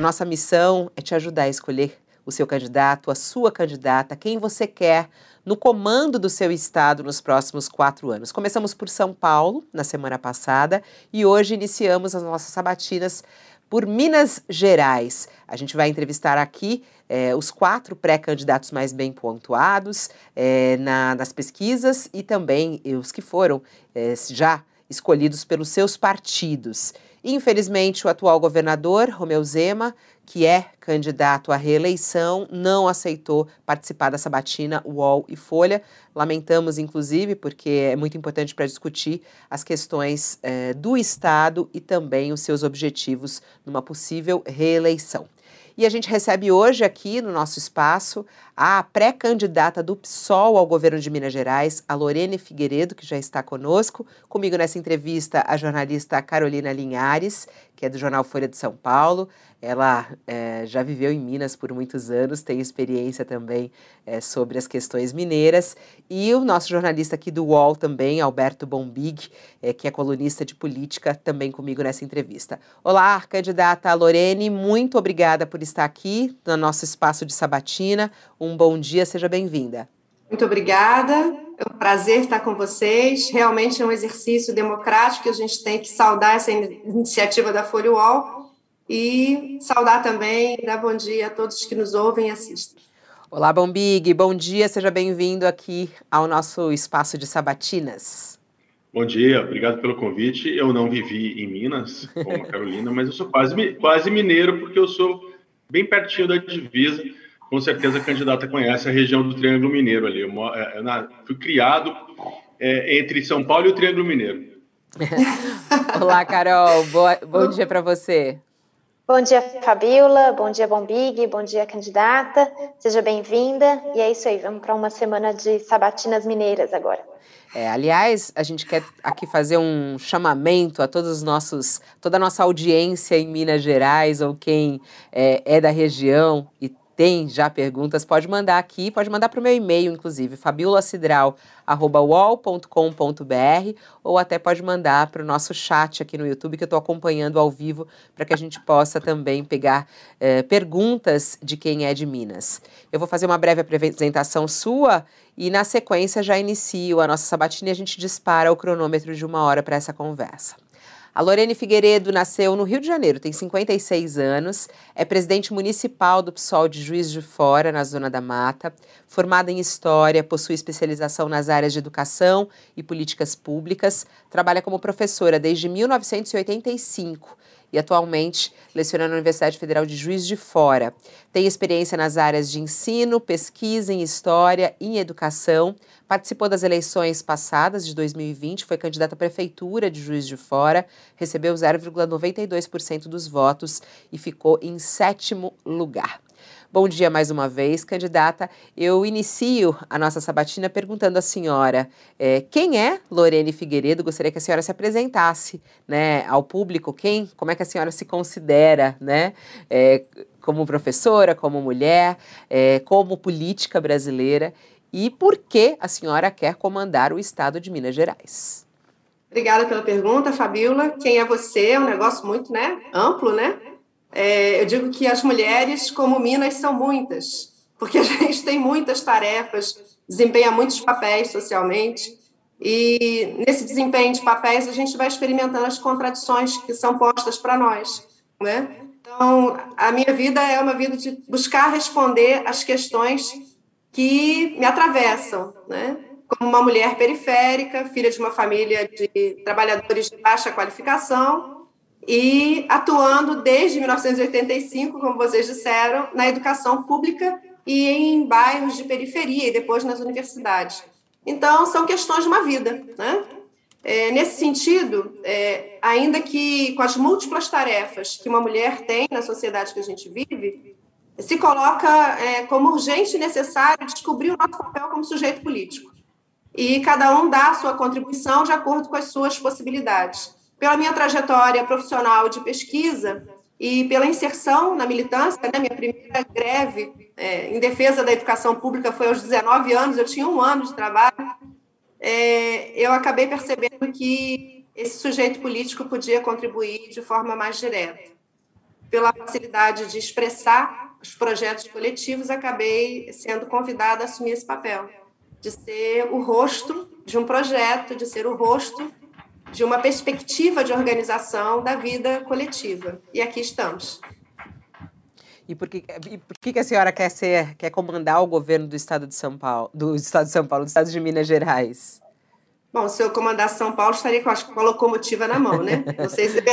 A nossa missão é te ajudar a escolher o seu candidato, a sua candidata, quem você quer no comando do seu estado nos próximos quatro anos. Começamos por São Paulo na semana passada e hoje iniciamos as nossas sabatinas por Minas Gerais. A gente vai entrevistar aqui eh, os quatro pré-candidatos mais bem pontuados eh, na, nas pesquisas e também os que foram eh, já escolhidos pelos seus partidos. Infelizmente, o atual governador, Romeu Zema, que é candidato à reeleição, não aceitou participar da sabatina UOL e Folha. Lamentamos, inclusive, porque é muito importante para discutir as questões eh, do Estado e também os seus objetivos numa possível reeleição. E a gente recebe hoje aqui no nosso espaço a pré-candidata do PSOL ao governo de Minas Gerais, a Lorene Figueiredo, que já está conosco. Comigo nessa entrevista, a jornalista Carolina Linhares, que é do jornal Folha de São Paulo. Ela é, já viveu em Minas por muitos anos, tem experiência também é, sobre as questões mineiras. E o nosso jornalista aqui do UOL também, Alberto Bombig, é, que é colunista de política, também comigo nessa entrevista. Olá, candidata Lorene, muito obrigada por estar aqui no nosso espaço de sabatina. Um bom dia, seja bem-vinda. Muito obrigada. É um prazer estar com vocês. Realmente é um exercício democrático que a gente tem que saudar essa iniciativa da Folha UOL e saudar também, dar bom dia a todos que nos ouvem e assistem. Olá, Bombig. Bom dia, seja bem-vindo aqui ao nosso espaço de sabatinas. Bom dia, obrigado pelo convite. Eu não vivi em Minas, como a Carolina, mas eu sou quase, quase mineiro, porque eu sou bem pertinho da divisa com certeza a candidata conhece a região do Triângulo Mineiro ali. Eu, é, eu fui criado é, entre São Paulo e o Triângulo Mineiro. Olá, Carol. Boa, bom dia para você. Bom dia, Fabiola. Bom dia, Bombig. Bom dia, candidata. Seja bem-vinda. E é isso aí, vamos para uma semana de sabatinas mineiras agora. É, aliás, a gente quer aqui fazer um chamamento a todos os nossos, toda a nossa audiência em Minas Gerais ou quem é, é da região e tem já perguntas, pode mandar aqui, pode mandar para o meu e-mail, inclusive, fabiolacidral.com.br ou até pode mandar para o nosso chat aqui no YouTube, que eu estou acompanhando ao vivo, para que a gente possa também pegar eh, perguntas de quem é de Minas. Eu vou fazer uma breve apresentação sua e, na sequência, já inicio a nossa sabatina e a gente dispara o cronômetro de uma hora para essa conversa. A Lorene Figueiredo nasceu no Rio de Janeiro, tem 56 anos, é presidente municipal do PSOL de Juiz de Fora, na Zona da Mata, formada em História, possui especialização nas áreas de educação e políticas públicas, trabalha como professora desde 1985 e atualmente leciona na Universidade Federal de Juiz de Fora. Tem experiência nas áreas de ensino, pesquisa em história e em educação. Participou das eleições passadas de 2020, foi candidata à prefeitura de Juiz de Fora, recebeu 0,92% dos votos e ficou em sétimo lugar. Bom dia mais uma vez, candidata. Eu inicio a nossa sabatina perguntando à senhora é, quem é Lorene Figueiredo. Gostaria que a senhora se apresentasse né, ao público. Quem, como é que a senhora se considera, né? É, como professora, como mulher, é, como política brasileira e por que a senhora quer comandar o estado de Minas Gerais? Obrigada pela pergunta, Fabiola. Quem é você? É um negócio muito né, amplo, né? É, eu digo que as mulheres, como Minas, são muitas, porque a gente tem muitas tarefas, desempenha muitos papéis socialmente, e nesse desempenho de papéis a gente vai experimentando as contradições que são postas para nós, né? Então, a minha vida é uma vida de buscar responder às questões que me atravessam, né? Como uma mulher periférica, filha de uma família de trabalhadores de baixa qualificação, e atuando desde 1985, como vocês disseram, na educação pública e em bairros de periferia e depois nas universidades. Então, são questões de uma vida. Né? É, nesse sentido, é, ainda que com as múltiplas tarefas que uma mulher tem na sociedade que a gente vive, se coloca é, como urgente e necessário descobrir o nosso papel como sujeito político. E cada um dá a sua contribuição de acordo com as suas possibilidades pela minha trajetória profissional de pesquisa e pela inserção na militância, né, minha primeira greve é, em defesa da educação pública foi aos 19 anos, eu tinha um ano de trabalho, é, eu acabei percebendo que esse sujeito político podia contribuir de forma mais direta. pela facilidade de expressar os projetos coletivos, acabei sendo convidada a assumir esse papel, de ser o rosto de um projeto, de ser o rosto de uma perspectiva de organização da vida coletiva. E aqui estamos. E por que, e por que a senhora quer ser, quer comandar o governo do Estado de São Paulo, do Estado de São Paulo, do Estado de Minas Gerais? Bom, se eu comandasse São Paulo, estaria com, com a locomotiva na mão, né? Não sei se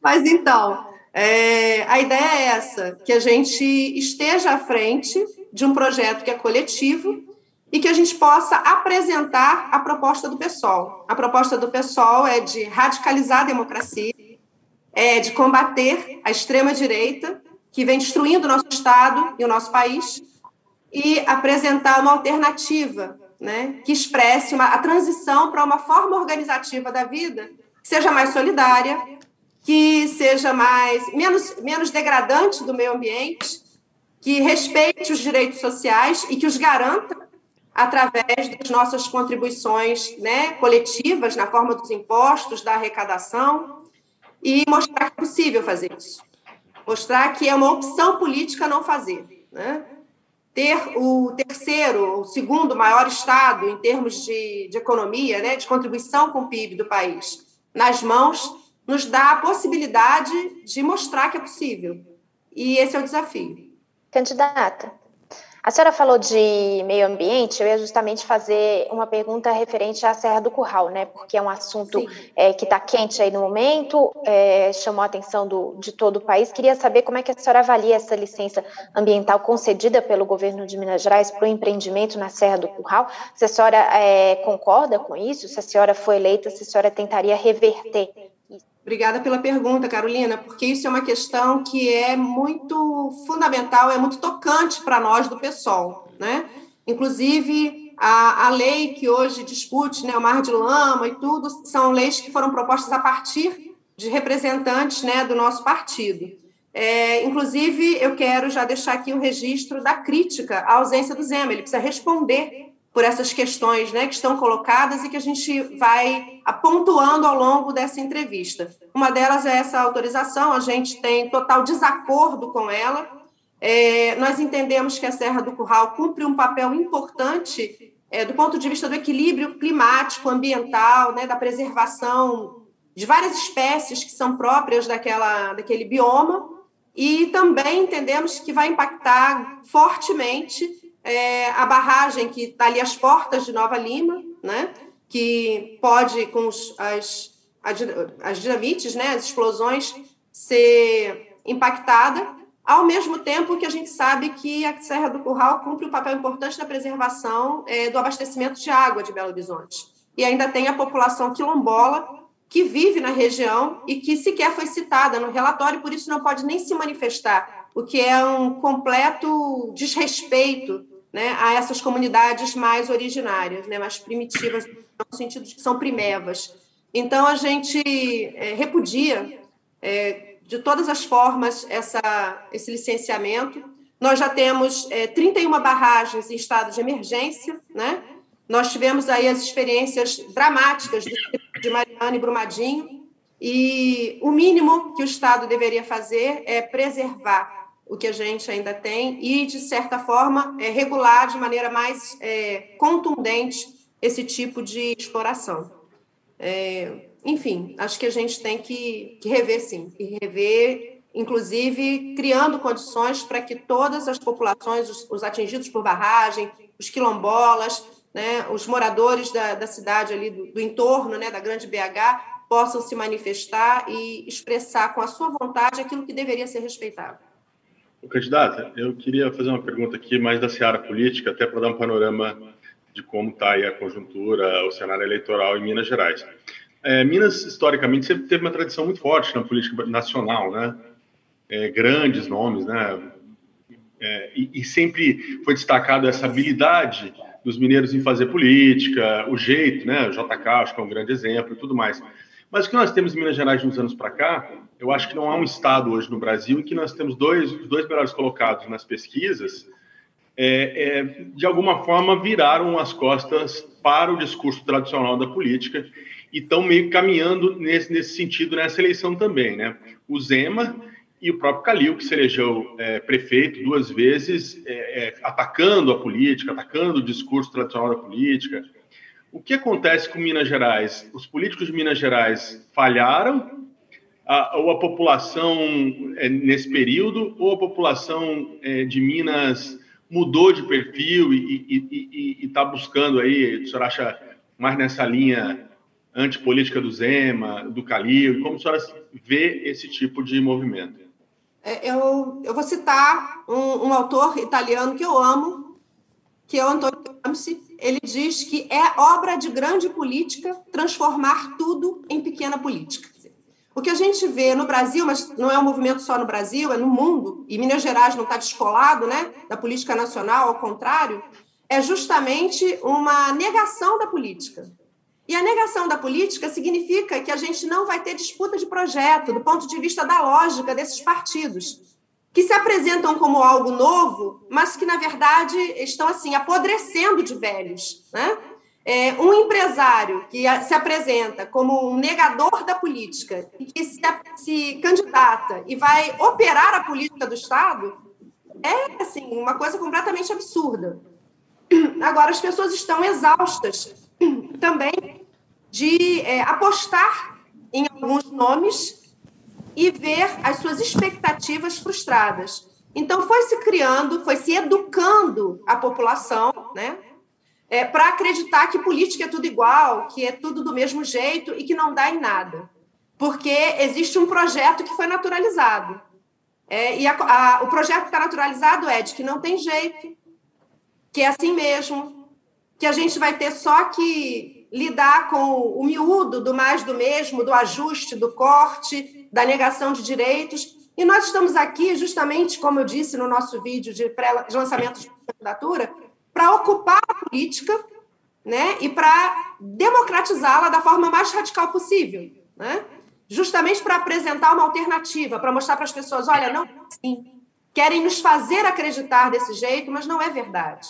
Mas então, é, a ideia é essa: que a gente esteja à frente de um projeto que é coletivo e que a gente possa apresentar a proposta do PSOL. A proposta do PSOL é de radicalizar a democracia, é de combater a extrema-direita, que vem destruindo o nosso Estado e o nosso país, e apresentar uma alternativa né, que expresse uma, a transição para uma forma organizativa da vida que seja mais solidária, que seja mais menos, menos degradante do meio ambiente, que respeite os direitos sociais e que os garanta através das nossas contribuições né, coletivas, na forma dos impostos, da arrecadação, e mostrar que é possível fazer isso. Mostrar que é uma opção política não fazer. Né? Ter o terceiro, o segundo maior Estado em termos de, de economia, né, de contribuição com o PIB do país, nas mãos, nos dá a possibilidade de mostrar que é possível. E esse é o desafio. Candidata, a senhora falou de meio ambiente, eu ia justamente fazer uma pergunta referente à Serra do Curral, né? Porque é um assunto é, que está quente aí no momento, é, chamou a atenção do, de todo o país. Queria saber como é que a senhora avalia essa licença ambiental concedida pelo governo de Minas Gerais para o empreendimento na Serra do Curral. Se a senhora é, concorda com isso, se a senhora foi eleita, se a senhora tentaria reverter Obrigada pela pergunta, Carolina, porque isso é uma questão que é muito fundamental, é muito tocante para nós do PSOL. Né? Inclusive, a, a lei que hoje discute, né, o Mar de Lama e tudo, são leis que foram propostas a partir de representantes né, do nosso partido. É, inclusive, eu quero já deixar aqui o registro da crítica à ausência do Zema. Ele precisa responder por essas questões né, que estão colocadas e que a gente vai pontuando ao longo dessa entrevista. Uma delas é essa autorização, a gente tem total desacordo com ela. É, nós entendemos que a Serra do Curral cumpre um papel importante é, do ponto de vista do equilíbrio climático, ambiental, né, da preservação de várias espécies que são próprias daquela, daquele bioma, e também entendemos que vai impactar fortemente é, a barragem que está ali às portas de Nova Lima, né? que pode, com os, as, as dinamites, né? as explosões, ser impactada, ao mesmo tempo que a gente sabe que a Serra do Curral cumpre um papel importante na preservação é, do abastecimento de água de Belo Horizonte. E ainda tem a população quilombola que vive na região e que sequer foi citada no relatório, por isso não pode nem se manifestar, o que é um completo desrespeito né, a essas comunidades mais originárias, né, mais primitivas, no sentido de que são primevas. Então, a gente é, repudia, é, de todas as formas, essa, esse licenciamento. Nós já temos é, 31 barragens em estado de emergência, né? Nós tivemos aí as experiências dramáticas de Mariana e Brumadinho, e o mínimo que o Estado deveria fazer é preservar o que a gente ainda tem e, de certa forma, é, regular de maneira mais é, contundente esse tipo de exploração. É, enfim, acho que a gente tem que, que rever, sim, e rever, inclusive, criando condições para que todas as populações, os, os, atingidos por barragem, os quilombolas, né, os moradores da, da cidade ali do, do entorno, né, da grande BH, possam se manifestar e expressar com a sua vontade aquilo que deveria ser respeitado. Candidata, eu queria fazer uma pergunta aqui mais da seara política, até para dar um panorama de como está aí a conjuntura, o cenário eleitoral em Minas Gerais. É, Minas, historicamente, sempre teve uma tradição muito forte na política nacional, né? É, grandes nomes, né? É, e, e, sempre foi destacado essa habilidade dos mineiros em fazer política, o jeito, né? O JK, acho que é um grande exemplo e tudo mais. Mas o que nós temos em Minas Gerais de uns anos para cá, eu acho que não há um estado hoje no Brasil em que nós temos dois, os dois melhores colocados nas pesquisas, é, é, de alguma forma viraram as costas para o discurso tradicional da política e estão meio caminhando nesse, nesse sentido nessa eleição também, né? O Zema e o próprio Calil, que se elegeu é, prefeito duas vezes, é, é, atacando a política, atacando o discurso tradicional da política. O que acontece com Minas Gerais? Os políticos de Minas Gerais falharam, ou a população é, nesse período, ou a população é, de Minas mudou de perfil e está buscando aí, o senhor acha mais nessa linha antipolítica do Zema, do Calil, como a senhora vê esse tipo de movimento? É, eu, eu vou citar um, um, autor italiano que eu amo, que é o Antonio Gramsci. Ele diz que é obra de grande política transformar tudo em pequena política. O que a gente vê no Brasil, mas não é um movimento só no Brasil, é no mundo, e Minas Gerais não está descolado né, da política nacional, ao contrário, é justamente uma negação da política. E a negação da política significa que a gente não vai ter disputa de projeto do ponto de vista da lógica desses partidos, que se apresentam como algo novo, mas que, na verdade, estão assim apodrecendo de velhos. Né? É, um empresário que se apresenta como um negador da política e que se, se candidata e vai operar a política do Estado é assim uma coisa completamente absurda. Agora, as pessoas estão exaustas também de é, apostar em alguns nomes e ver as suas expectativas frustradas. Então, foi se criando, foi se educando a população, né? É, para acreditar que política é tudo igual, que é tudo do mesmo jeito e que não dá em nada. Porque existe um projeto que foi naturalizado. É, e a, a, o projeto que está naturalizado é de que não tem jeito, que é assim mesmo, que a gente vai ter só que lidar com o miúdo do mais do mesmo, do ajuste, do corte, da negação de direitos. E nós estamos aqui, justamente, como eu disse no nosso vídeo de, pré, de lançamento de candidatura, para ocupar a política né, e para democratizá-la da forma mais radical possível. Né? Justamente para apresentar uma alternativa, para mostrar para as pessoas: olha, não é assim. Querem nos fazer acreditar desse jeito, mas não é verdade.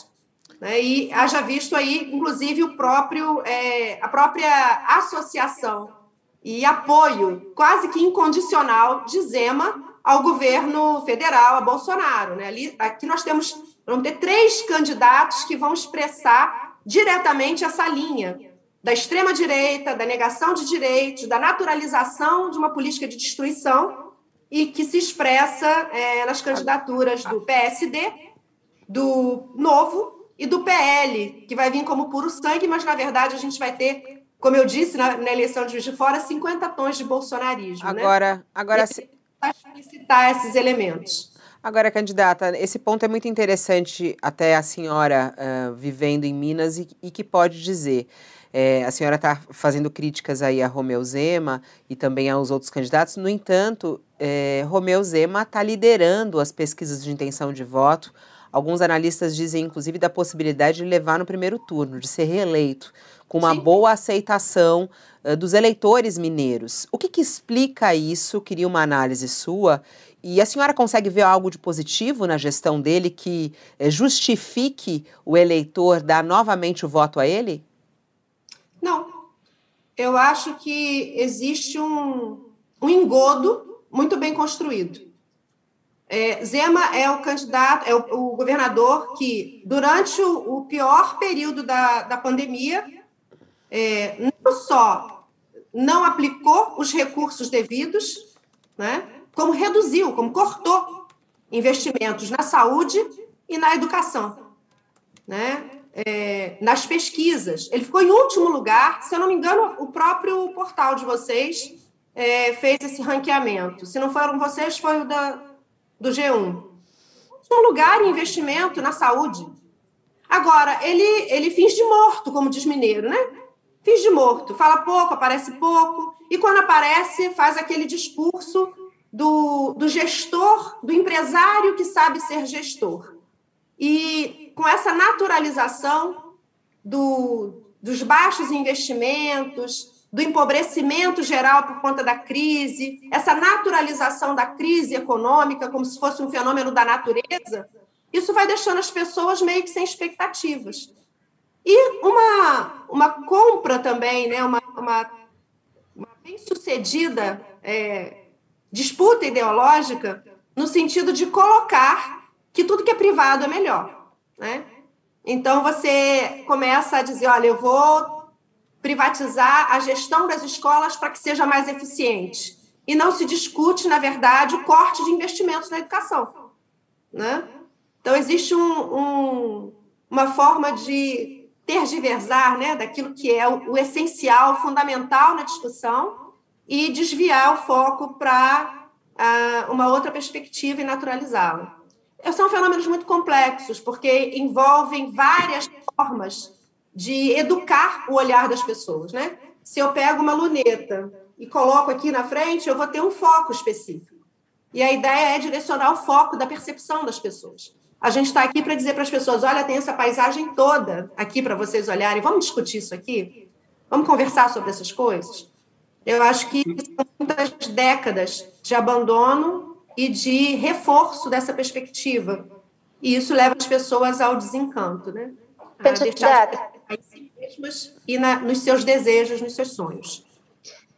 Né? E haja visto aí, inclusive, o próprio, é, a própria associação e apoio quase que incondicional de Zema ao governo federal, a Bolsonaro. Né? Ali, aqui nós temos, vamos ter três candidatos que vão expressar diretamente essa linha da extrema-direita, da negação de direitos, da naturalização de uma política de destruição e que se expressa é, nas candidaturas do PSD, do Novo e do PL, que vai vir como puro sangue, mas na verdade a gente vai ter, como eu disse na, na eleição de Juiz de Fora, 50 tons de bolsonarismo. Agora, né? agora se... citar esses elementos. Agora, candidata, esse ponto é muito interessante, até a senhora uh, vivendo em Minas e, e que pode dizer. É, a senhora está fazendo críticas aí a Romeu Zema e também aos outros candidatos. No entanto, é, Romeu Zema está liderando as pesquisas de intenção de voto Alguns analistas dizem, inclusive, da possibilidade de levar no primeiro turno, de ser reeleito, com uma Sim. boa aceitação uh, dos eleitores mineiros. O que, que explica isso? Queria uma análise sua. E a senhora consegue ver algo de positivo na gestão dele que eh, justifique o eleitor dar novamente o voto a ele? Não. Eu acho que existe um, um engodo muito bem construído. É, Zema é o candidato, é o, o governador que, durante o, o, pior período da, da pandemia, é, não só não aplicou os recursos devidos, né, como reduziu, como cortou investimentos na saúde e na educação, né, é, nas pesquisas. Ele ficou em último lugar, se eu não me engano, o próprio portal de vocês é, fez esse ranqueamento. Se não foram vocês, foi o da, do G1. Um lugar em investimento na saúde. Agora, ele, ele finge de morto, como diz mineiro, né? Finge de morto. Fala pouco, aparece pouco. E quando aparece, faz aquele discurso do, do gestor, do empresário que sabe ser gestor. E com essa naturalização do, dos baixos investimentos, do empobrecimento geral por conta da crise, essa naturalização da crise econômica como se fosse um fenômeno da natureza, isso vai deixando as pessoas meio que sem expectativas. E uma, uma compra também, né, uma, uma bem sucedida é, disputa ideológica no sentido de colocar que tudo que é privado é melhor, né? Então você começa a dizer, olha, eu vou privatizar a gestão das escolas para que seja mais eficiente. E não se discute, na verdade, o corte de investimentos na educação. Né? Então, existe um, um, uma forma de tergiversar né, daquilo que é o, o essencial, fundamental na discussão e desviar o foco para uh, uma outra perspectiva e naturalizá-la. São fenômenos muito complexos, porque envolvem várias formas de educar o olhar das pessoas. Né? Se eu pego uma luneta e coloco aqui na frente, eu vou ter um foco específico. E a ideia é direcionar o foco da percepção das pessoas. A gente está aqui para dizer para as pessoas: olha, tem essa paisagem toda aqui para vocês olharem, vamos discutir isso aqui? Vamos conversar sobre essas coisas? Eu acho que são muitas décadas de abandono e de reforço dessa perspectiva. E isso leva as pessoas ao desencanto, né? A deixar em si mesmas e na, nos seus desejos, nos seus sonhos.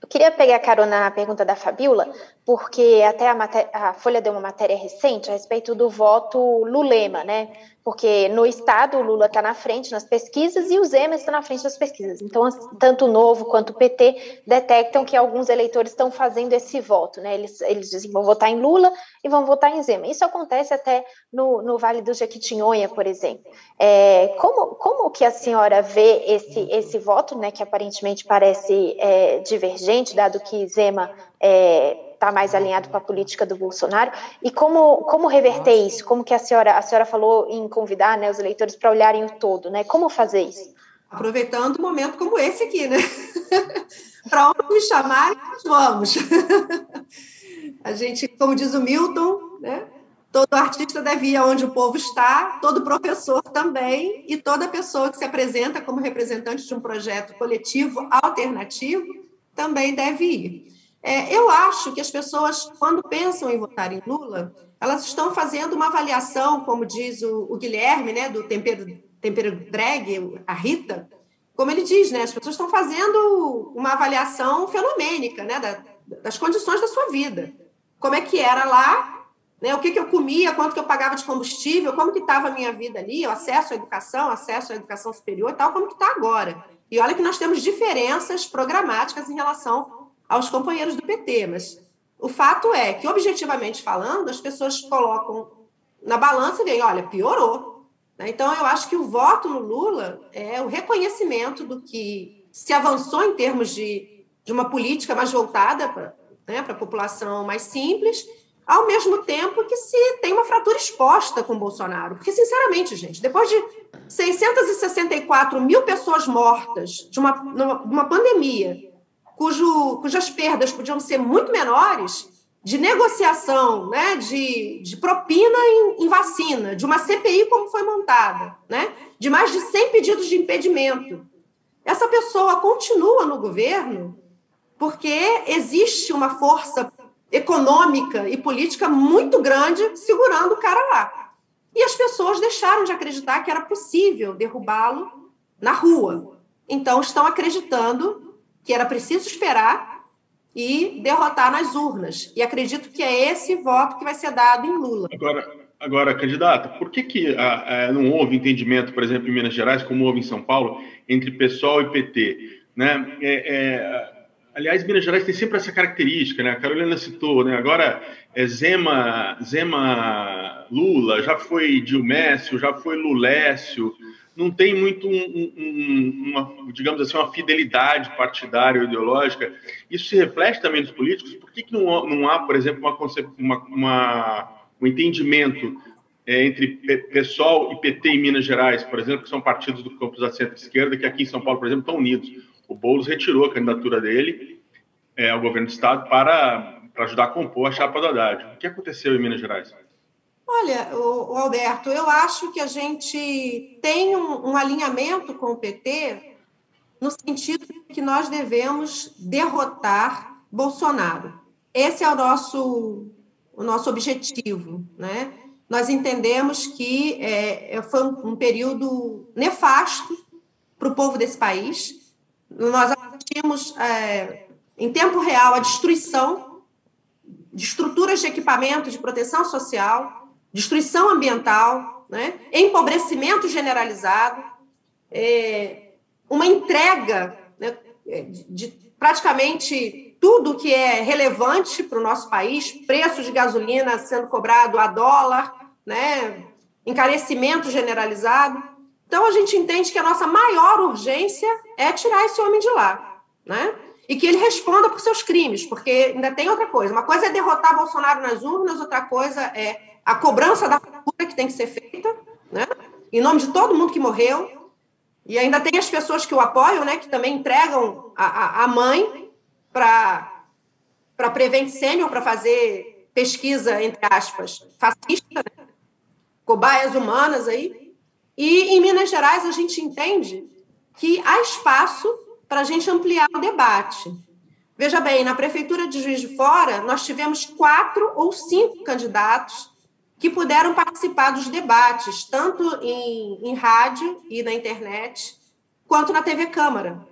Eu queria pegar carona na pergunta da Fabiola, porque até a, a, Folha deu uma matéria recente a respeito do voto Lulema, né? Porque no Estado o Lula está na frente nas pesquisas e o Zema está na frente das pesquisas. Então, tanto o Novo quanto o PT detectam que alguns eleitores estão fazendo esse voto, né? Eles, eles dizem vão votar em Lula e vão votar em Zema. Isso acontece até no, no Vale do Jequitinhonha, por exemplo. É, como, como que a senhora vê esse, esse voto, né? Que aparentemente parece é, divergente, dado que Zema é, está mais alinhado com a política do Bolsonaro. E como, como reverter isso? Como que a senhora, a senhora falou em convidar né, os eleitores para olharem o todo, né? Como fazer isso? Aproveitando um momento como esse aqui, né? para onde me chamarem, nós vamos. a gente, como diz o Milton, né? Todo artista deve ir aonde o povo está, todo professor também, e toda pessoa que se apresenta como representante de um projeto coletivo alternativo também deve ir. É, eu acho que as pessoas, quando pensam em votar em Lula, elas estão fazendo uma avaliação, como diz o, o Guilherme, né, do tempero, tempero drag, a Rita, como ele diz, né, as pessoas estão fazendo uma avaliação fenomênica né, da, das condições da sua vida. Como é que era lá, né, o que, que eu comia, quanto que eu pagava de combustível, como que estava a minha vida ali, o acesso à educação, acesso à educação superior e tal, como que está agora. E olha que nós temos diferenças programáticas em relação aos companheiros do PT, mas o fato é que, objetivamente falando, as pessoas colocam na balança e veem, olha, piorou. Né? Então, eu acho que o voto no Lula é o reconhecimento do que se avançou em termos de, de uma política mais voltada para né, a população mais simples, ao mesmo tempo que se tem uma fratura exposta com o Bolsonaro. Porque, sinceramente, gente, depois de 664 mil pessoas mortas de uma, numa pandemia, cujo, cujas perdas podiam ser muito menores, de negociação, né, de, de propina em, em, vacina, de uma CPI como foi montada, né, de mais de 100 pedidos de impedimento. Essa pessoa continua no governo porque existe uma força econômica e política muito grande segurando o cara lá. E as pessoas deixaram de acreditar que era possível derrubá-lo na rua. Então, estão acreditando que era preciso esperar e derrotar nas urnas. E acredito que é esse voto que vai ser dado em Lula. Agora, agora candidata, por que, que ah, ah, não houve entendimento, por exemplo, em Minas Gerais, como houve em São Paulo, entre PSOL e PT? Né? É, é, aliás, Minas Gerais tem sempre essa característica, né? A Carolina citou, né? Agora é Zema, Zema Lula, já foi Dilmécio, já foi Lulécio, não tem muito, um, um, uma, digamos assim, uma fidelidade partidária ou ideológica. Isso se reflete também nos políticos. Por que, que não, não há, por exemplo, uma, uma, um entendimento é, entre PSOL e PT em Minas Gerais, por exemplo, que são partidos do campo da centro-esquerda, que aqui em São Paulo, por exemplo, estão unidos. O Boulos retirou a candidatura dele é, ao governo do Estado para, para ajudar a compor a chapa do Haddad. O que aconteceu em Minas Gerais? Olha, o, Alberto, eu acho que a gente tem um, um alinhamento com o PT no sentido que nós devemos derrotar Bolsonaro. Esse é o nosso, o nosso objetivo, né? Nós entendemos que é, é foi um, um período nefasto para o povo desse país. Nós assistimos é, em tempo real a destruição de estruturas de equipamento de proteção social, destruição ambiental, né? empobrecimento generalizado, é, uma entrega né, de praticamente tudo que é relevante para o nosso país, preço de gasolina sendo cobrado a dólar, né, encarecimento generalizado. Então, a gente entende que a nossa maior urgência é tirar esse homem de lá, né? E que ele responda por seus crimes, porque ainda tem outra coisa. Uma coisa é derrotar Bolsonaro nas urnas, outra coisa é a cobrança da cultura que tem que ser feita, né? Em nome de todo mundo que morreu. E ainda tem as pessoas que o apoiam, né? Que também entregam a, a, a mãe para Prevent Senior para fazer pesquisa, entre aspas, fascista, né? cobaias humanas aí. E em Minas Gerais a gente entende que há espaço para a gente ampliar o debate. Veja bem, na Prefeitura de Juiz de Fora, nós tivemos quatro ou cinco candidatos que puderam participar dos debates, tanto em, em rádio e na internet, quanto na TV Câmara.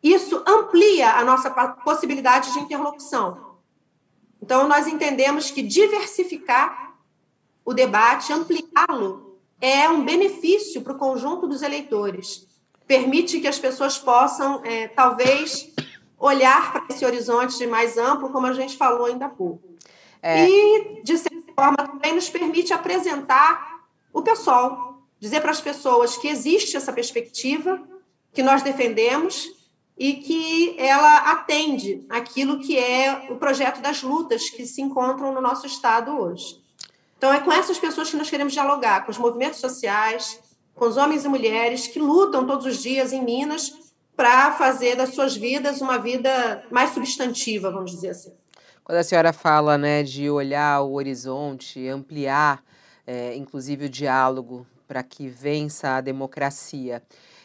Isso amplia a nossa possibilidade de interlocução. Então, nós entendemos que diversificar o debate, ampliá-lo, é um benefício para o conjunto dos eleitores. Permite que as pessoas possam, é, talvez, olhar para esse horizonte mais amplo, como a gente falou ainda há pouco. É... E, de certa forma, também nos permite apresentar o pessoal, dizer para as pessoas que existe essa perspectiva, que nós defendemos e que ela atende aquilo que é o projeto das lutas que se encontram no nosso Estado hoje. Então, é com essas pessoas que nós queremos dialogar, com os movimentos sociais, com os homens e mulheres que lutam todos os dias em Minas para fazer das suas vidas uma vida mais substantiva, vamos dizer assim. Quando a senhora fala né, de olhar o horizonte, ampliar, é, inclusive, o diálogo para que vença a democracia,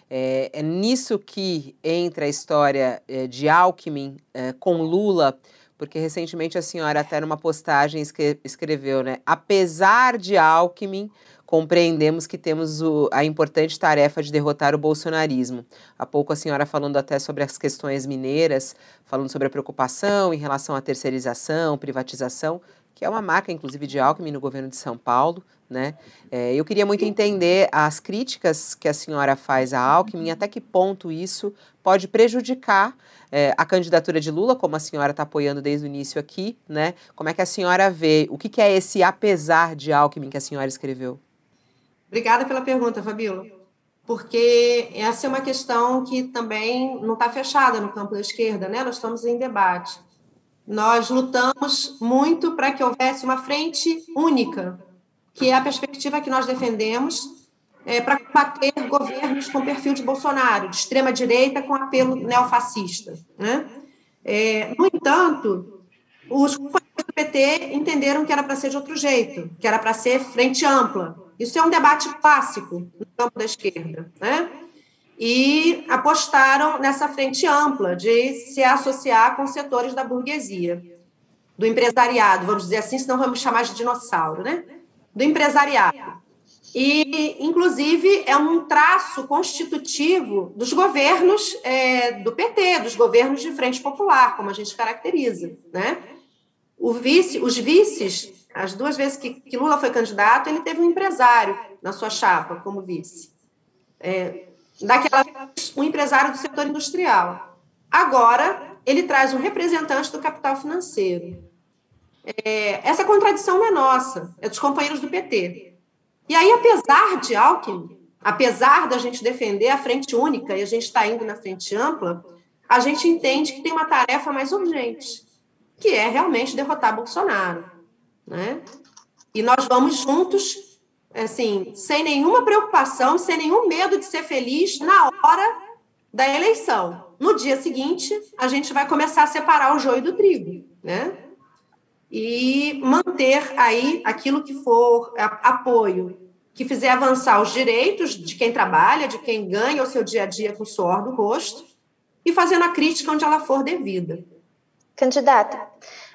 é, é, nisso que entra a história é, de Alckmin é, com Lula porque recentemente a senhora até numa postagem escreveu, né? Apesar de Alckmin, compreendemos que temos o, a importante tarefa de derrotar o bolsonarismo. Há pouco a senhora falando até sobre as questões mineiras, falando sobre a preocupação em relação à terceirização, privatização, que é uma marca, inclusive, de Alckmin no governo de São Paulo. Né? É, eu queria muito entender as críticas que a senhora faz a Alckmin, até que ponto isso pode prejudicar é, a candidatura de Lula, como a senhora está apoiando desde o início aqui, né? Como é que a senhora vê? O que, que é esse apesar de Alckmin que a senhora escreveu? Obrigada pela pergunta, Fabíola. Porque essa é uma questão que também não está fechada no campo da esquerda, né? Nós estamos em debate. Nós lutamos muito para que houvesse uma frente única, que é a perspectiva que nós defendemos é, para combater governos com perfil de Bolsonaro, de extrema-direita com apelo neofascista. Né? É, no entanto, os companheiros do PT entenderam que era para ser de outro jeito, que era para ser frente ampla. Isso é um debate clássico no campo da esquerda. Né? E apostaram nessa frente ampla de se associar com setores da burguesia, do empresariado, vamos dizer assim, senão vamos chamar de dinossauro, né? do empresariado. E, inclusive, é um traço constitutivo dos governos é, do PT, dos governos de frente popular, como a gente caracteriza. Né? Vice, os vices, as duas vezes que, que Lula foi candidato, ele teve um empresário na sua chapa como vice. É, daquela vez, um empresário do setor industrial. Agora, ele traz um representante do capital financeiro. É, essa contradição não é nossa, é dos companheiros do PT. E aí, apesar de Alckmin, apesar da gente defender a frente única e a gente está indo na frente ampla, a gente entende que tem uma tarefa mais urgente, que é realmente derrotar Bolsonaro. Né? E nós vamos juntos, assim, sem nenhuma preocupação, sem nenhum medo de ser feliz na hora da eleição. No dia seguinte, a gente vai começar a separar o joio do trigo, né? e manter aí aquilo que for apoio, que fizer avançar os direitos de quem trabalha, de quem ganha o seu dia a dia com o suor do rosto, e fazendo a crítica onde ela for devida. Candidata,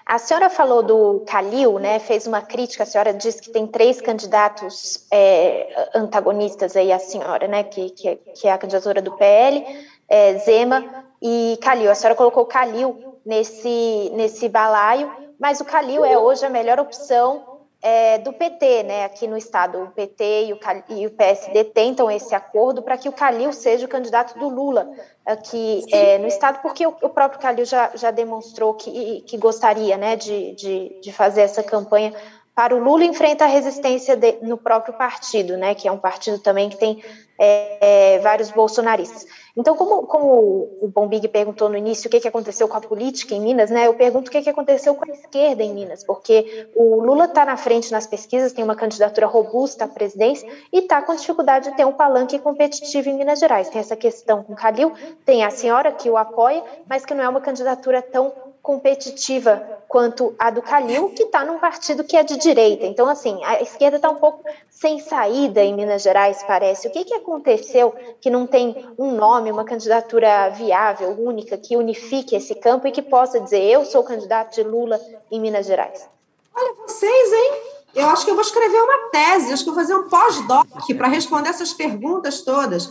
a senhora falou do Calil, né? Fez uma crítica. A senhora disse que tem três candidatos é, antagonistas aí, a senhora, né? Que, que, que é a candidatura do PL, é, Zema e Calil. A senhora colocou Calil nesse, nesse balaio, mas o Calil é hoje a melhor opção é, do PT, né? Aqui no estado, o PT e o, e o PSD tentam esse acordo para que o Calil seja o candidato do Lula aqui é, no estado, porque o, o, próprio Calil já, já demonstrou que, que gostaria, né, de, de, de fazer essa campanha para o Lula enfrenta a resistência de, no próprio partido, né, que é um partido também que tem é, é, vários bolsonaristas. Então, como, como o Bombig perguntou no início o que, que aconteceu com a política em Minas, né, eu pergunto o que, que aconteceu com a esquerda em Minas, porque o Lula está na frente nas pesquisas, tem uma candidatura robusta à presidência e está com dificuldade de ter um palanque competitivo em Minas Gerais. Tem essa questão com o Calil, tem a senhora que o apoia, mas que não é uma candidatura tão competitiva quanto a do Calil, que está num partido que é de direita. Então, assim, a esquerda está um pouco sem saída em Minas Gerais, parece. O que, que aconteceu que não tem um nome, uma candidatura viável, única, que unifique esse campo e que possa dizer eu sou candidato de Lula em Minas Gerais? Olha, vocês, hein? Eu acho que eu vou escrever uma tese, acho que eu vou fazer um pós-doc para responder essas perguntas todas.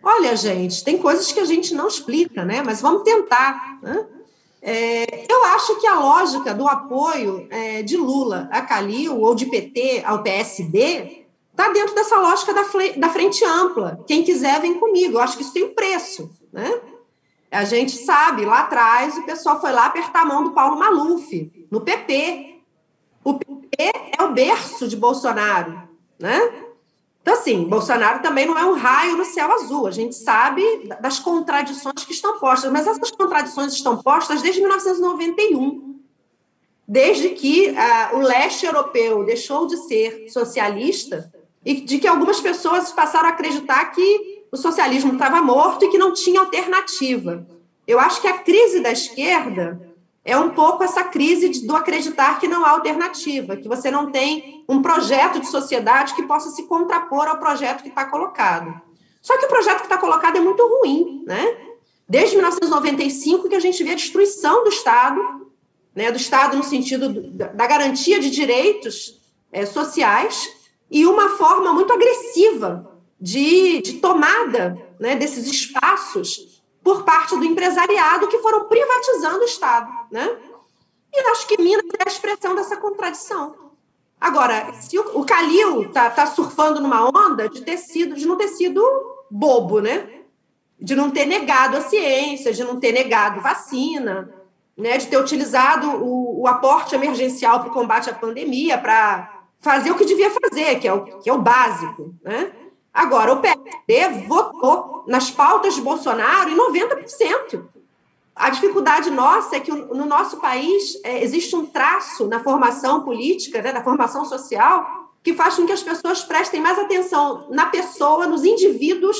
Olha, gente, tem coisas que a gente não explica, né? Mas vamos tentar. Né? É, eu acho que a lógica do apoio é, de Lula a Calil ou de PT ao PSD está dentro dessa lógica da, da frente ampla. Quem quiser, vem comigo. Eu acho que isso tem um preço. Né? A gente sabe, lá atrás, o pessoal foi lá apertar a mão do Paulo Maluf, no PP. O PP é o berço de Bolsonaro. Né? Então, assim, Bolsonaro também não é um raio no céu azul. A gente sabe das contradições que estão postas, mas essas contradições estão postas desde 1991. Desde que uh, o leste europeu deixou de ser socialista e de que algumas pessoas passaram a acreditar que o socialismo estava morto e que não tinha alternativa. Eu acho que a crise da esquerda é um pouco essa crise do acreditar que não há alternativa, que você não tem um projeto de sociedade que possa se contrapor ao projeto que está colocado. Só que o projeto que está colocado é muito ruim, né? Desde 1995 que a gente vê a destruição do Estado, né, do Estado no sentido da garantia de direitos é, sociais e uma forma muito agressiva de, de tomada né, desses espaços por parte do empresariado que foram privatizando o Estado, né? E acho que Minas é a expressão dessa contradição. Agora, se o, o Calil está tá surfando numa onda de ter sido, de não ter sido bobo, né? De não ter negado a ciência, de não ter negado vacina, né? De ter utilizado o, o aporte emergencial para o combate à pandemia para fazer o que devia fazer, que é o, que é o básico, né? Agora, o PSD votou nas pautas de Bolsonaro em 90%. A dificuldade nossa é que no nosso país é, existe um traço na formação política, né, na formação social, que faz com que as pessoas prestem mais atenção na pessoa, nos indivíduos,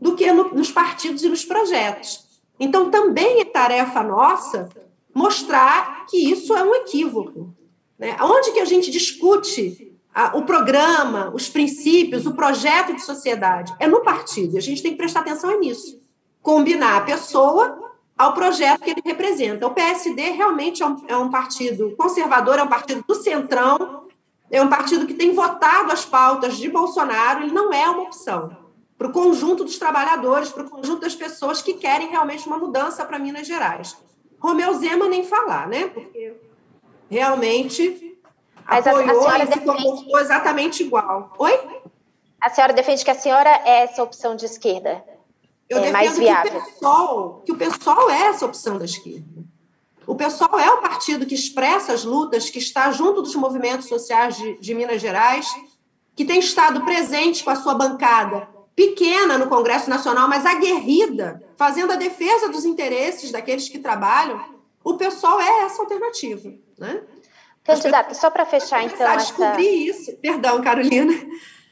do que no, nos partidos e nos projetos. Então, também é tarefa nossa mostrar que isso é um equívoco. Né? Onde que a gente discute a, o programa, os princípios, o projeto de sociedade. É no partido. A gente tem que prestar atenção nisso. Combinar a pessoa ao projeto que ele representa. O PSD realmente é um, é um partido conservador, é um partido do centrão, é um partido que tem votado as pautas de Bolsonaro, ele não é uma opção para o conjunto dos trabalhadores, para o conjunto das pessoas que querem realmente uma mudança para Minas Gerais. Romeu Zema nem falar, né? Porque realmente mas apoiou a, a e se comportou exatamente igual. Oi? A senhora defende que a senhora é essa opção de esquerda? Eu é mais viável. Que o, PSOL, que o PSOL é essa opção da esquerda. O PSOL é o partido que expressa as lutas, que está junto dos movimentos sociais de, de Minas Gerais, que tem estado presente com a sua bancada pequena no Congresso Nacional, mas aguerrida, fazendo a defesa dos interesses daqueles que trabalham. O PSOL é essa alternativa. Né? Candidata, só para fechar, então. Essa... descobrir isso. Perdão, Carolina.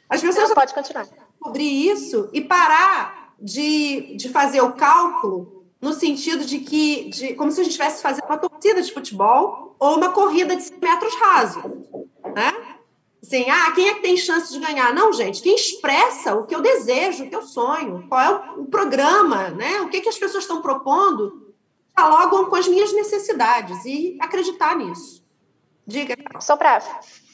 As pessoas Não, pode continuar. descobrir isso e parar de, de fazer o cálculo no sentido de que, de, como se a gente estivesse fazendo uma torcida de futebol ou uma corrida de 100 metros raso. Né? Assim, ah, quem é que tem chance de ganhar? Não, gente, quem expressa o que eu desejo, o que eu sonho, qual é o, programa, né? o que, que as pessoas estão propondo, dialogam com as minhas necessidades e acreditar nisso. Diga. Só para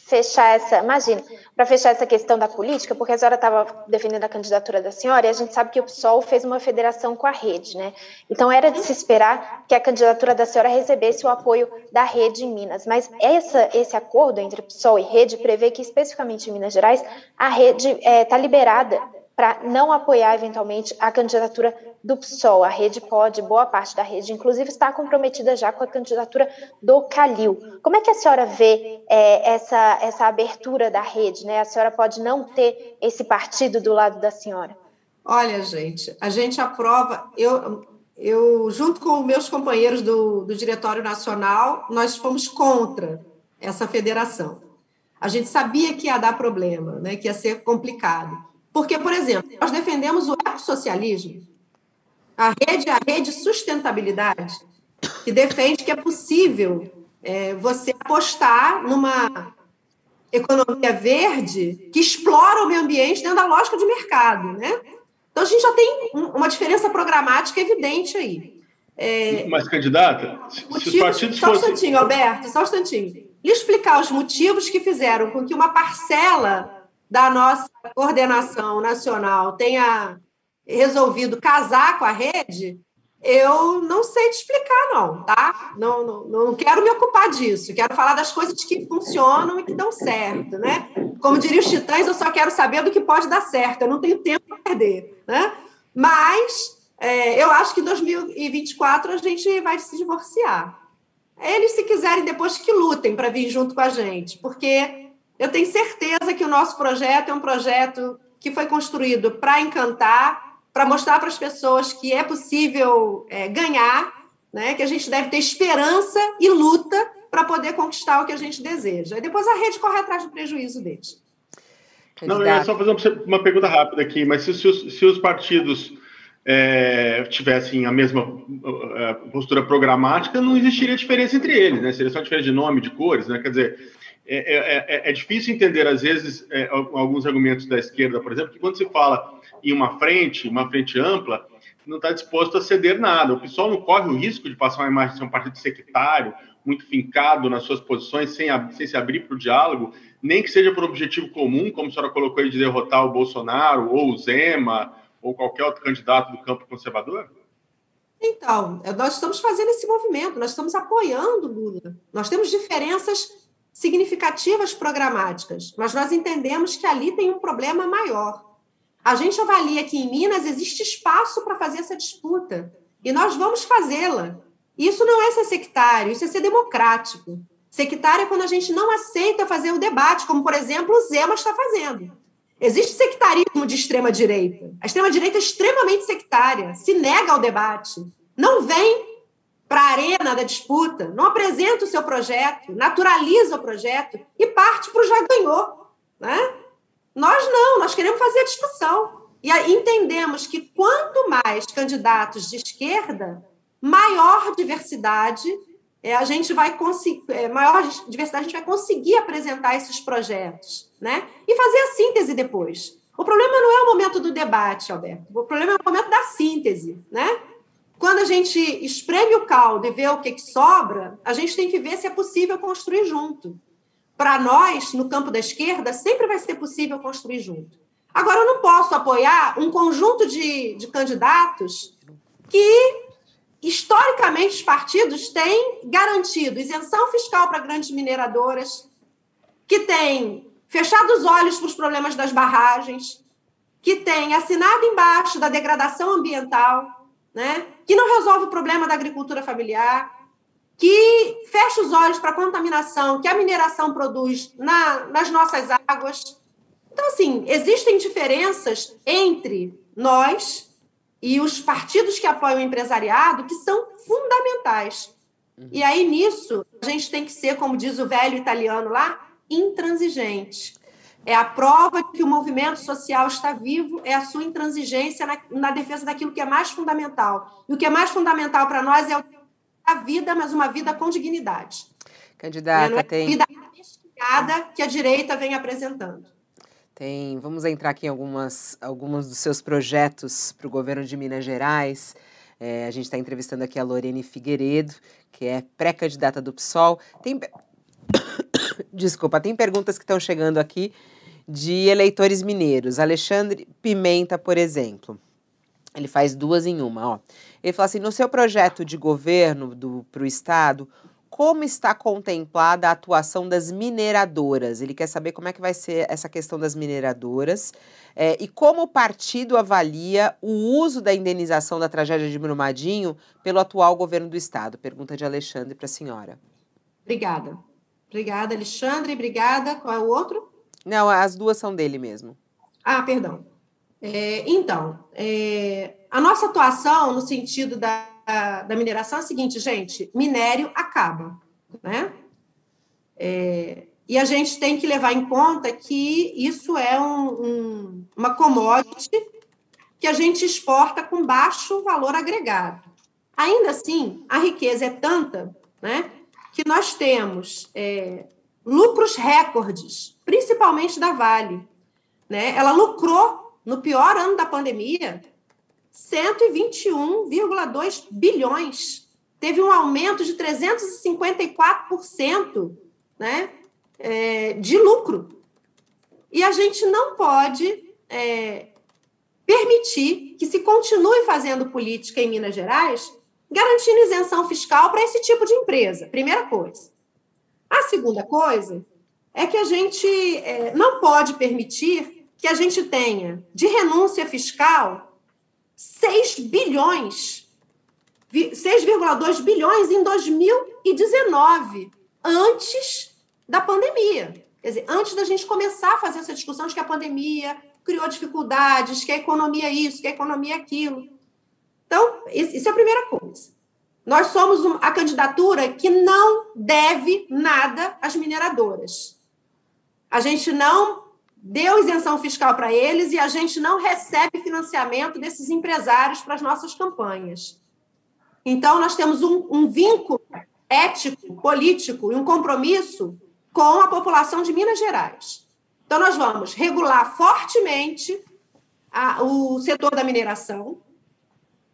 fechar essa, imagina, para fechar essa questão da política, porque a senhora estava defendendo a candidatura da senhora e a gente sabe que o PSOL fez uma federação com a rede, né? Então era de se esperar que a candidatura da senhora recebesse o apoio da rede em Minas. Mas essa, esse acordo entre PSOL e rede prevê que, especificamente em Minas Gerais, a rede está é, tá liberada para não apoiar eventualmente a candidatura do PSOL. A rede pode, boa parte da rede, inclusive, está comprometida já com a candidatura do Calil. Como é que a senhora vê é, essa, essa abertura da rede? Né? A senhora pode não ter esse partido do lado da senhora? Olha, gente, a gente aprova. Eu, eu junto com meus companheiros do, do Diretório Nacional, nós fomos contra essa federação. A gente sabia que ia dar problema, né, que ia ser complicado. Porque, por exemplo, nós defendemos o ecossocialismo, a rede, a rede sustentabilidade, que defende que é possível é, você apostar numa economia verde que explora o meio ambiente dentro da lógica de mercado, né? Então a gente já tem uma diferença programática evidente aí. É, Mas, candidata, motivos, se os partidos Só um instantinho, Alberto, só um instantinho. Lhe explicar os motivos que fizeram com que uma parcela da nossa coordenação nacional tenha resolvido casar com a rede, eu não sei te explicar, não, tá? Não, não, não quero me ocupar disso. Quero falar das coisas que funcionam e que dão certo, né? Como diria os titãs, eu só quero saber do que pode dar certo. Eu não tenho tempo para perder, né? Mas é, eu acho que em 2024 a gente vai se divorciar. Eles, se quiserem, depois que lutem para vir junto com a gente, porque eu tenho certeza que o nosso projeto é um projeto que foi construído para encantar, para mostrar para as pessoas que é possível é, ganhar, né? que a gente deve ter esperança e luta para poder conquistar o que a gente deseja. E depois a rede corre atrás do prejuízo deles. Não, eu ia só fazer uma pergunta rápida aqui, mas se, se, os, se os, partidos é, tivessem a mesma é, postura programática, não existiria diferença entre eles, né? Seria só diferença de nome, de cores, né? Quer dizer, é, é, é, é, difícil entender, às vezes, é, alguns argumentos da esquerda, por exemplo, que quando se fala em uma frente, uma frente ampla, não está disposto a ceder nada. O pessoal não corre o risco de passar uma imagem de ser um partido sectário, muito fincado nas suas posições, sem, sem se abrir para o diálogo, nem que seja por objetivo comum, como a senhora colocou aí, de derrotar o Bolsonaro, ou o Zema, ou qualquer outro candidato do campo conservador? Então, nós estamos fazendo esse movimento, nós estamos apoiando Lula. Nós temos diferenças significativas programáticas, mas nós entendemos que ali tem um problema maior. A gente avalia que em Minas existe espaço para fazer essa disputa e nós vamos fazê-la. Isso não é ser sectário, isso é ser democrático. Sectário é quando a gente não aceita fazer o debate, como, por exemplo, o Zema está fazendo. Existe sectarismo de extrema-direita. A extrema-direita é extremamente sectária, se nega ao debate, não vem para a arena da disputa, não apresenta o seu projeto, naturaliza o projeto e parte para o já ganhou. Né? Nós não, nós queremos fazer a discussão. E entendemos que quanto mais candidatos de esquerda, maior diversidade é, a gente vai conseguir, é, maior diversidade a gente vai conseguir apresentar esses projetos, né? E fazer a síntese depois. O problema não é o momento do debate, Alberto. O problema é o momento da síntese, né? Quando a gente espreme o caldo e vê o que, que sobra, a gente tem que ver se é possível construir junto. Para nós, no campo da esquerda, sempre vai ser possível construir junto. Agora, eu não posso apoiar um conjunto de, de candidatos que, historicamente, os partidos têm garantido isenção fiscal para grandes mineradoras, que têm fechado os olhos para os problemas das barragens, que têm assinado embaixo da degradação ambiental, né? Que não resolve o problema da agricultura familiar, que fecha os olhos para a contaminação que a mineração produz na, nas nossas águas. Então, assim, existem diferenças entre nós e os partidos que apoiam o empresariado que são fundamentais. E aí, nisso, a gente tem que ser, como diz o velho italiano lá, intransigente. É a prova de que o movimento social está vivo, é a sua intransigência na, na defesa daquilo que é mais fundamental. E o que é mais fundamental para nós é a vida, mas uma vida com dignidade. Candidata, não é tem. vida que a direita vem apresentando. Tem, vamos entrar aqui em algumas, alguns dos seus projetos para o governo de Minas Gerais. É, a gente está entrevistando aqui a Lorene Figueiredo, que é pré-candidata do PSOL. Tem, Desculpa, tem perguntas que estão chegando aqui de eleitores mineiros. Alexandre Pimenta, por exemplo. Ele faz duas em uma, ó. Ele fala assim: no seu projeto de governo para o Estado, como está contemplada a atuação das mineradoras? Ele quer saber como é que vai ser essa questão das mineradoras é, e como o partido avalia o uso da indenização da tragédia de Brumadinho pelo atual governo do Estado. Pergunta de Alexandre para a senhora. Obrigada. Obrigada, Alexandre. Obrigada. Qual é o outro? Não, as duas são dele mesmo. Ah, perdão. É, então, é, a nossa atuação no sentido da, da mineração é a seguinte, gente: minério acaba, né? É, e a gente tem que levar em conta que isso é um, um, uma commodity que a gente exporta com baixo valor agregado. Ainda assim, a riqueza é tanta né, que nós temos é, lucros recordes, principalmente da Vale. Né? Ela lucrou, no pior ano da pandemia, 121,2 bilhões. Teve um aumento de 354% né, é, de lucro. E a gente não pode é, permitir que se continue fazendo política em Minas Gerais garantindo isenção fiscal para esse tipo de empresa. Primeira coisa. A segunda coisa é que a gente é, não pode permitir que a gente tenha de renúncia fiscal 6 bilhões, 6,2 bilhões em 2019, antes da pandemia. Quer dizer, antes da gente começar a fazer essa discussão de que a pandemia criou dificuldades, que a economia é isso, que a economia é aquilo. Então, isso é a primeira coisa. Nós somos a candidatura que não deve nada às mineradoras. A gente não deu isenção fiscal para eles e a gente não recebe financiamento desses empresários para as nossas campanhas. Então, nós temos um, um vínculo ético, político e um compromisso com a população de Minas Gerais. Então, nós vamos regular fortemente a, o setor da mineração,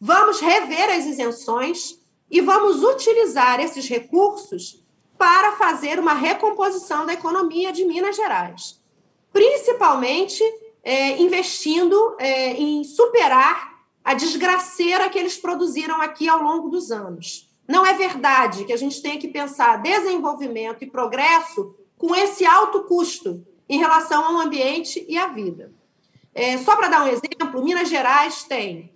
Vamos rever as isenções e vamos utilizar esses recursos para fazer uma recomposição da economia de Minas Gerais, principalmente é, investindo é, em superar a desgraceira que eles produziram aqui ao longo dos anos. Não é verdade que a gente tenha que pensar desenvolvimento e progresso com esse alto custo em relação ao ambiente e à vida. É, só para dar um exemplo, Minas Gerais tem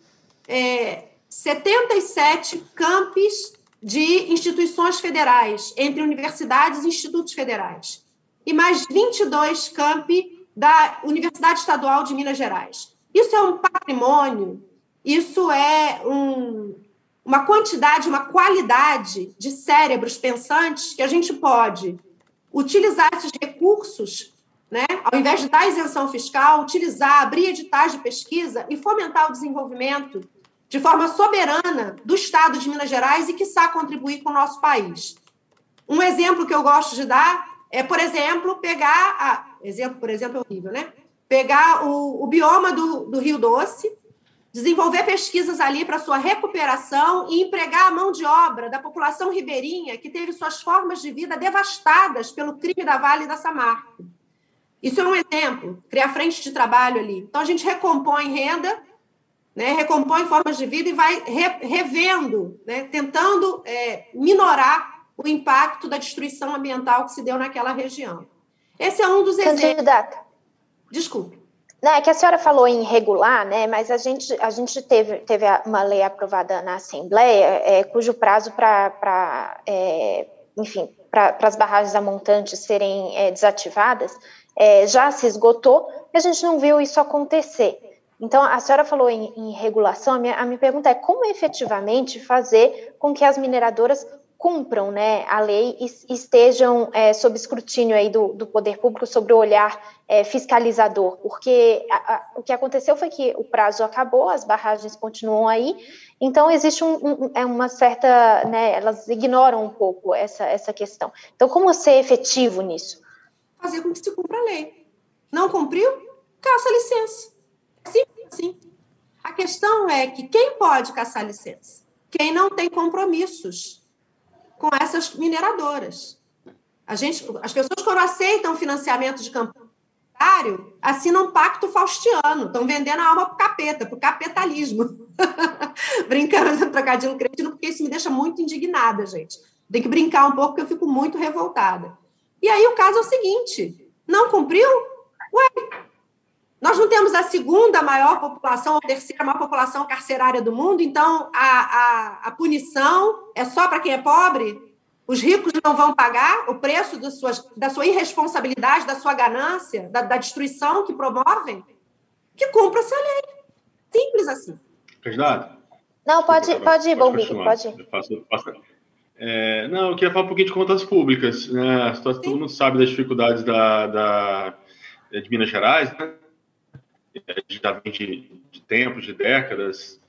é, 77 campos de instituições federais, entre universidades e institutos federais, e mais 22 campi da Universidade Estadual de Minas Gerais. Isso é um patrimônio, isso é um, uma quantidade, uma qualidade de cérebros pensantes que a gente pode utilizar esses recursos, né? ao invés de dar isenção fiscal, utilizar, abrir editais de pesquisa e fomentar o desenvolvimento de forma soberana do Estado de Minas Gerais e, quiçá, contribuir com o nosso país. Um exemplo que eu gosto de dar é, por exemplo, pegar. A, exemplo, por exemplo, é horrível, né? Pegar o, o bioma do, do Rio Doce, desenvolver pesquisas ali para sua recuperação e empregar a mão de obra da população ribeirinha que teve suas formas de vida devastadas pelo crime da Vale da Samarco. Isso é um exemplo, criar frente de trabalho ali. Então, a gente recompõe renda né, recompõe formas de vida e vai re, revendo, né, tentando é, minorar o impacto da destruição ambiental que se deu naquela região. Esse é um dos exemplos. Candidata. Desculpe. Não, é que a senhora falou em regular, né? Mas a gente, a gente teve, teve uma lei aprovada na Assembleia, é, cujo prazo para, é, enfim, para as barragens a montante serem é, desativadas é, já se esgotou e a gente não viu isso acontecer. Então, a senhora falou em, em regulação, a minha, a minha, pergunta é como efetivamente fazer com que as mineradoras cumpram né, a lei e estejam é, sob escrutínio aí do, do, poder público sobre o olhar é, fiscalizador, porque a, a, o que aconteceu foi que o prazo acabou, as barragens continuam aí, então existe um, um, é uma certa, né, elas ignoram um pouco essa, essa questão. Então, como ser efetivo nisso? Fazer com que se cumpra a lei. Não cumpriu? Caça licença. Simples assim. A questão é que quem pode caçar licença? Quem não tem compromissos com essas mineradoras. A gente, as pessoas, quando aceitam financiamento de campanha, assinam um pacto faustiano, estão vendendo a alma para o capeta, para o capitalismo. Brincando, trocadilho cretino, porque isso me deixa muito indignada, gente. Tem que brincar um pouco, porque eu fico muito revoltada. E aí o caso é o seguinte: não cumpriu? Ué, nós não temos a segunda maior população, a terceira maior população carcerária do mundo, então a, a, a punição é só para quem é pobre? Os ricos não vão pagar o preço suas, da sua irresponsabilidade, da sua ganância, da, da destruição que promovem? Que cumpra-se a lei. Simples assim. Candidato? Não, pode, pode ir, Bombi, pode ir. É, não, eu queria falar um pouquinho de contas públicas. Né? Todo mundo sabe das dificuldades da, da, de Minas Gerais, né? Já vem de, de tempos, de décadas,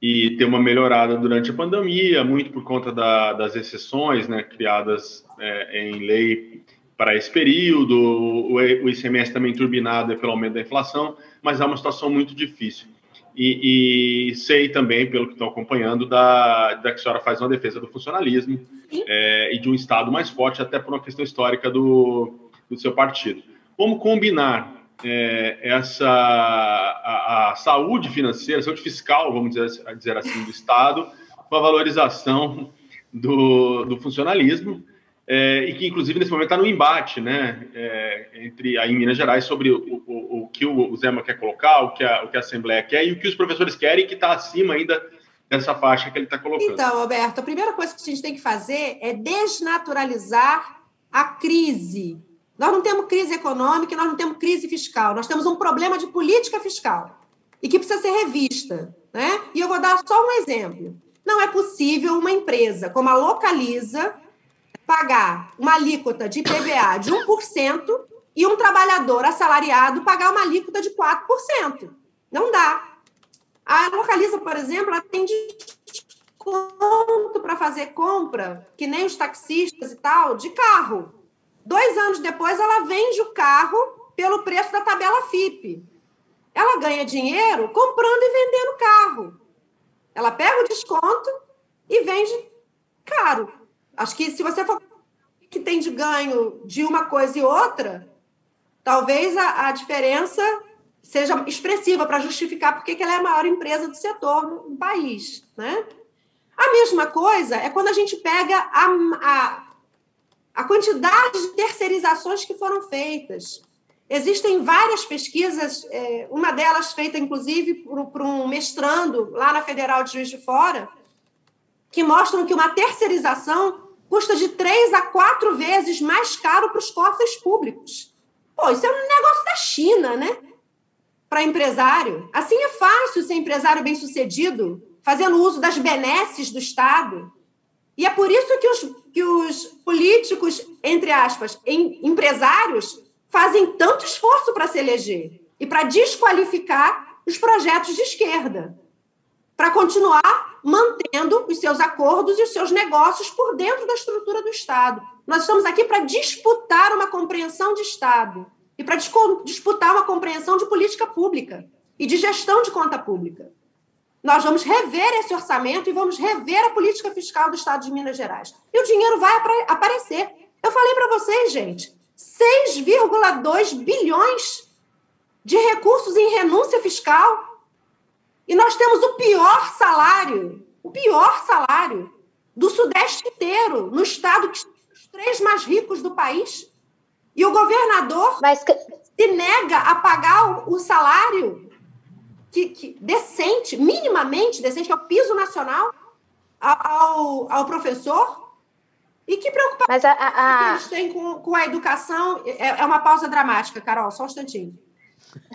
e ter uma melhorada durante a pandemia, muito por conta da, das exceções né, criadas é, em lei para esse período, o, o ICMS também turbinado pelo aumento da inflação, mas é uma situação muito difícil. E, e sei também, pelo que estou acompanhando, da, da que a senhora faz uma defesa do funcionalismo é, e de um Estado mais forte, até por uma questão histórica do, do seu partido. Como combinar é, essa a, a, saúde financeira, saúde fiscal, vamos dizer, dizer assim, do Estado, com a valorização do, do funcionalismo, é, e que inclusive nesse momento está no embate, né, é, entre aí em Minas Gerais sobre o, o, o que o Zema quer colocar, o que, a, o que a Assembleia quer e o que os professores querem, que está acima ainda dessa faixa que ele está colocando. Então, Alberto, a primeira coisa que a gente tem que fazer é desnaturalizar a crise nós não temos crise econômica, nós não temos crise fiscal, nós temos um problema de política fiscal e que precisa ser revista. Né? E eu vou dar só um exemplo. Não é possível uma empresa como a Localiza pagar uma alíquota de PVA de 1% e um trabalhador assalariado pagar uma alíquota de 4%. Não dá. A Localiza, por exemplo, ela tem desconto para fazer compra, que nem os taxistas e tal, de carro. Dois anos depois, ela vende o carro pelo preço da tabela FIP. Ela ganha dinheiro comprando e vendendo carro. Ela pega o desconto e vende caro. Acho que se você for que tem de ganho de uma coisa e outra, talvez a, a diferença seja expressiva para justificar porque que ela é a maior empresa do setor no, no país. Né? A mesma coisa é quando a gente pega a, a a quantidade de terceirizações que foram feitas. Existem várias pesquisas, é, uma delas feita, inclusive, por, um mestrando lá na Federal de Juiz de Fora, que mostram que uma terceirização custa de três a quatro vezes mais caro para os cofres públicos. Pô, isso é um negócio da China, né? Para empresário. Assim é fácil ser empresário bem-sucedido, fazendo uso das benesses do Estado. E é por isso que os, que os políticos, entre aspas, em, empresários, fazem tanto esforço para se eleger e para desqualificar os projetos de esquerda, para continuar mantendo os seus acordos e os seus negócios por dentro da estrutura do Estado. Nós estamos aqui para disputar uma compreensão de Estado e para disputar uma compreensão de política pública e de gestão de conta pública. Nós vamos rever esse orçamento e vamos rever a política fiscal do Estado de Minas Gerais. E o dinheiro vai aparecer. Eu falei para vocês, gente, 6,2 bilhões de recursos em renúncia fiscal. E nós temos o pior salário, o pior salário do Sudeste inteiro, no estado que os três mais ricos do país. E o governador Mas... se nega a pagar o salário que, que, decente, minimamente decente, que é o piso nacional ao, ao professor. E que preocupação Mas a, a, a... eles têm com, com a educação. É, é uma pausa dramática, Carol, só um instantinho.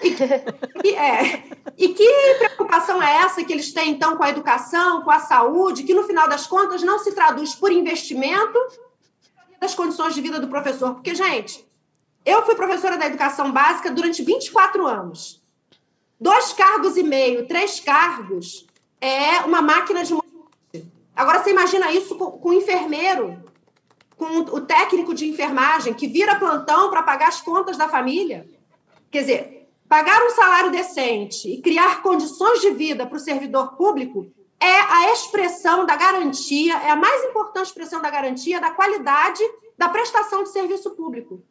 E, e, é, e que preocupação é essa que eles têm, então, com a educação, com a saúde, que no final das contas não se traduz por investimento das condições de vida do professor? Porque, gente, eu fui professora da educação básica durante 24 anos. Dois cargos e meio, três cargos, é uma máquina de. Agora, você imagina isso com, com o enfermeiro, com o técnico de enfermagem, que vira plantão para pagar as contas da família. Quer dizer, pagar um salário decente e criar condições de vida para o servidor público é a expressão da garantia, é a mais importante expressão da garantia da qualidade da prestação de serviço público.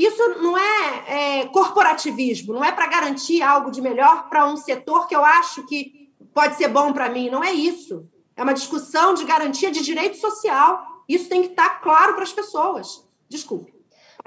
Isso não é, é corporativismo, não é para garantir algo de melhor para um setor que eu acho que pode ser bom para mim, não é isso. É uma discussão de garantia de direito social. Isso tem que estar tá claro para as pessoas. Desculpe.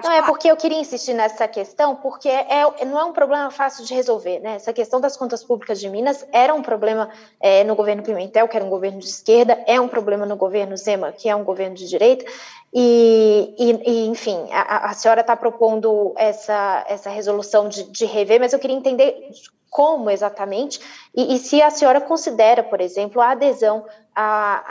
Não, é porque eu queria insistir nessa questão, porque é, não é um problema fácil de resolver, né? Essa questão das contas públicas de Minas era um problema é, no governo Pimentel, que era um governo de esquerda, é um problema no governo Zema, que é um governo de direita, e, e, e enfim, a, a senhora está propondo essa, essa resolução de, de rever, mas eu queria entender como exatamente, e, e, se a senhora considera, por exemplo, a adesão a,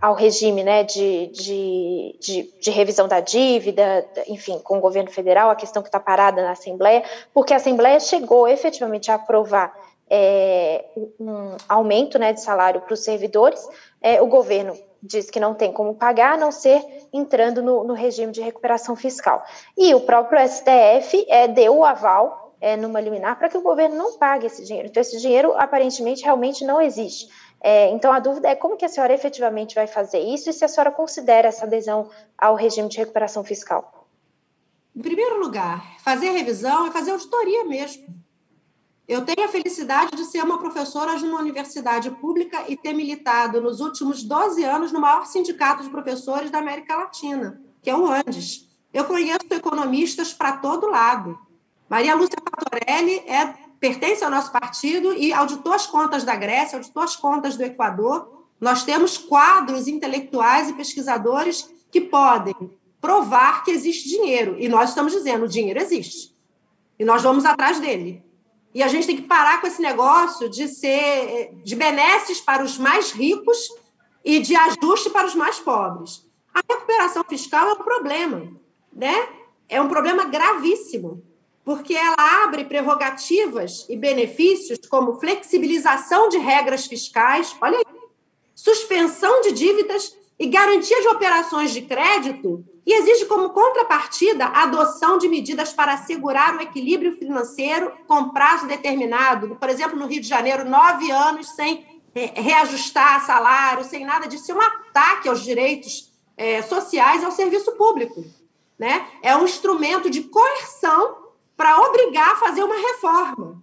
a, ao regime né, de, de, de, de, revisão da dívida, enfim, com o governo federal, a questão que está parada na Assembleia, porque a Assembleia chegou efetivamente a aprovar é, um aumento né, de salário para os servidores, é, o governo diz que não tem como pagar, a não ser entrando no, no regime de recuperação fiscal. E o próprio STF é, deu o aval é, numa liminar para que o governo não pague esse dinheiro. Então, esse dinheiro aparentemente realmente não existe. É, então, a dúvida é como que a senhora efetivamente vai fazer isso e se a senhora considera essa adesão ao regime de recuperação fiscal. Em primeiro lugar, fazer revisão é fazer auditoria mesmo. Eu tenho a felicidade de ser uma professora de uma universidade pública e ter militado nos últimos 12 anos no maior sindicato de professores da América Latina, que é o ANDES. Eu conheço economistas para todo lado. Maria Lúcia Fatorelli é, pertence ao nosso partido e auditou as contas da Grécia, auditou as contas do Equador. Nós temos quadros intelectuais e pesquisadores que podem provar que existe dinheiro. E nós estamos dizendo: o dinheiro existe. E nós vamos atrás dele. E a gente tem que parar com esse negócio de ser de benesses para os mais ricos e de ajuste para os mais pobres. A recuperação fiscal é um problema, né? É um problema gravíssimo porque ela abre prerrogativas e benefícios como flexibilização de regras fiscais, olha aí, suspensão de dívidas e garantia de operações de crédito, e exige como contrapartida a adoção de medidas para assegurar o equilíbrio financeiro com prazo determinado. Por exemplo, no Rio de Janeiro, nove anos sem é, reajustar salário, sem nada disso. é um ataque aos direitos é, sociais ao serviço público. Né? É um instrumento de coerção para obrigar a fazer uma reforma.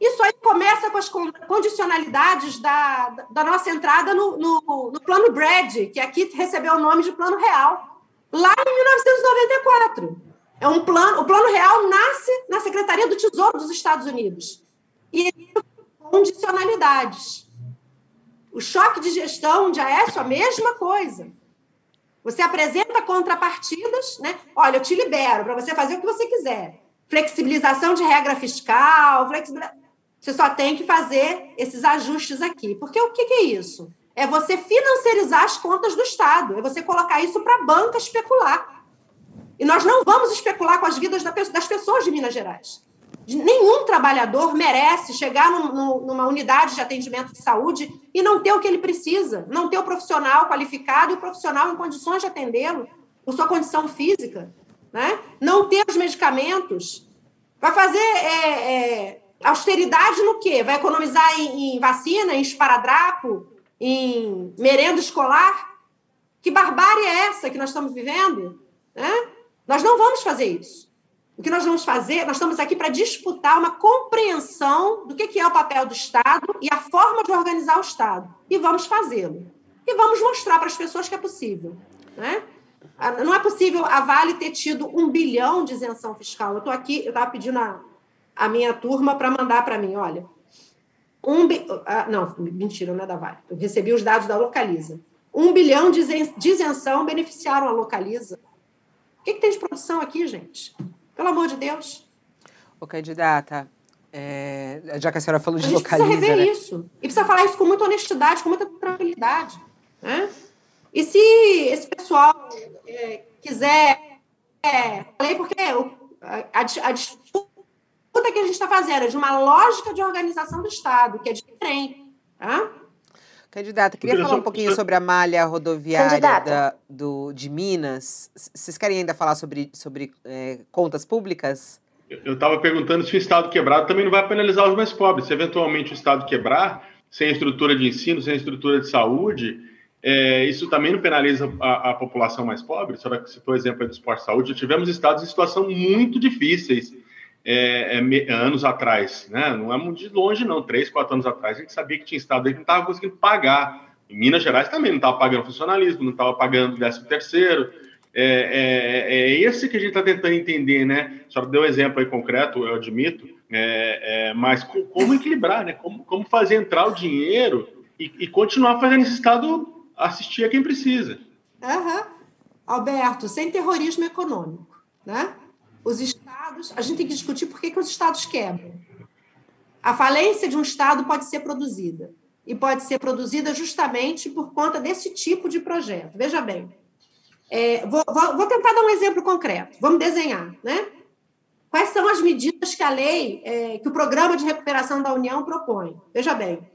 Isso aí começa com as condicionalidades da, da nossa entrada no, no, no Plano Brad, que aqui recebeu o nome de Plano Real, lá em 1994. É um plano, o Plano Real nasce na Secretaria do Tesouro dos Estados Unidos. E condicionalidades. O choque de gestão de Aécio, a mesma coisa. Você apresenta contrapartidas, né? Olha, eu te libero para você fazer o que você quiser flexibilização de regra fiscal, você só tem que fazer esses ajustes aqui. Porque o que, é isso? É você financiarizar as contas do Estado, é você colocar isso para a banca especular. E nós não vamos especular com as vidas das pessoas de Minas Gerais. Nenhum trabalhador merece chegar numa unidade de atendimento de saúde e não ter o que ele precisa, não ter o profissional qualificado e o profissional em condições de atendê-lo, por sua condição física né? não ter os medicamentos, vai fazer é, é, austeridade no quê? Vai economizar em, em, vacina, em esparadrapo, em merenda escolar? Que barbárie é essa que nós estamos vivendo? Né? Nós não vamos fazer isso. O que nós vamos fazer, nós estamos aqui para disputar uma compreensão do que é o papel do Estado e a forma de organizar o Estado. E vamos fazê-lo. E vamos mostrar para as pessoas que é possível. Né? Ah, não é possível a Vale ter tido um bilhão de isenção fiscal. Eu estou aqui, eu estava pedindo a, a minha turma para mandar para mim, olha. Um, ah, não, mentira, não é da Vale. Eu recebi os dados da Localiza. Um bilhão de isenção beneficiaram a Localiza. O que, que tem de produção aqui, gente? Pelo amor de Deus. Ô, candidata, é, já que a senhora falou de a gente Localiza... precisa rever né? isso. E precisa falar isso com muita honestidade, com muita tranquilidade. Né? E se esse pessoal quiser. É, falei porque a, a, disputa que a gente está fazendo é de uma lógica de organização do Estado, que é diferente. Tá? Candidata, queria falar um pouquinho sobre a malha rodoviária da, do, de Minas. Vocês querem ainda falar sobre, sobre é, contas públicas? Eu estava perguntando se o Estado quebrado também não vai penalizar os mais pobres. Se eventualmente o Estado quebrar, sem estrutura de ensino, sem estrutura de saúde, é, isso também não penaliza a, a população mais pobre? A senhora citou o exemplo do esporte de saúde. tivemos estados em situação muito difíceis é, é, anos atrás, né? Não é muito de longe, não. Três, quatro anos atrás, a gente sabia que tinha estado aí que não estava conseguindo pagar. Em Minas Gerais também não estava pagando funcionalismo, não estava pagando décimo terceiro. É, é, é, esse que a gente está tentando entender, né? A senhora deu um exemplo aí concreto, eu admito, é, é, mas como equilibrar, né? Como, como fazer entrar o dinheiro e, e continuar fazendo esse Estado assistir a quem precisa. Uhum. Alberto, sem terrorismo econômico, né? Os estados, a gente tem que discutir por que, que os estados quebram. A falência de um estado pode ser produzida e pode ser produzida justamente por conta desse tipo de projeto. Veja bem, é, vou, vou, tentar dar um exemplo concreto. Vamos desenhar, né? Quais são as medidas que a lei, é, que o programa de recuperação da União propõe? Veja bem,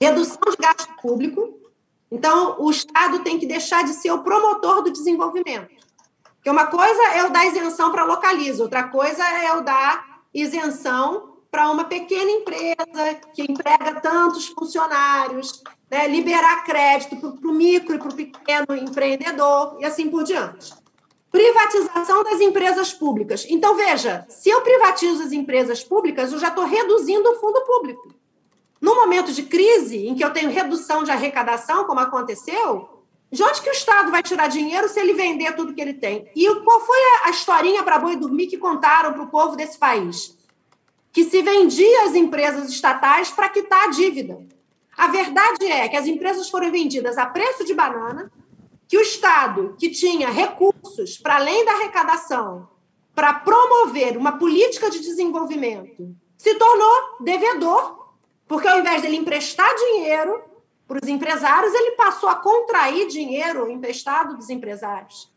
redução de gasto público, então, o Estado tem que deixar de ser o promotor do desenvolvimento. Porque uma coisa é o dar isenção para localiza, outra coisa é o dar isenção para uma pequena empresa que emprega tantos funcionários, né? liberar crédito para o micro e para o pequeno empreendedor e assim por diante. Privatização das empresas públicas. Então, veja, se eu privatizo as empresas públicas, eu já estou reduzindo o fundo público. No momento de crise, em que eu tenho redução de arrecadação, como aconteceu, de onde que o Estado vai tirar dinheiro se ele vender tudo que ele tem? E qual foi a historinha para boi dormir que contaram para o povo desse país? Que se vendia as empresas estatais para quitar a dívida. A verdade é que as empresas foram vendidas a preço de banana, que o Estado, que tinha recursos para além da arrecadação, para promover uma política de desenvolvimento, se tornou devedor porque ao invés dele emprestar dinheiro para os empresários, ele passou a contrair dinheiro emprestado dos empresários.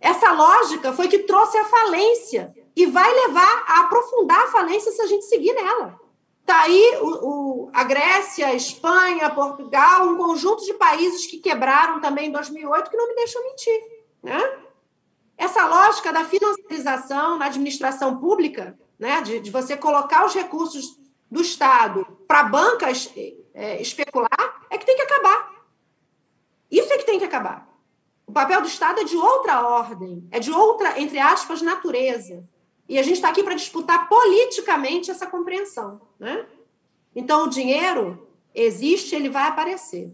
Essa lógica foi que trouxe a falência e vai levar a aprofundar a falência se a gente seguir nela. Está aí o, o, a Grécia, a Espanha, Portugal, um conjunto de países que quebraram também em 2008 que não me deixam mentir. Né? Essa lógica da financiarização na administração pública, né, de, de você colocar os recursos do Estado para bancas é, especular é que tem que acabar. Isso é que tem que acabar. O papel do Estado é de outra ordem, é de outra, entre aspas, natureza. E a gente está aqui para disputar politicamente essa compreensão. Né? Então, o dinheiro existe, ele vai aparecer.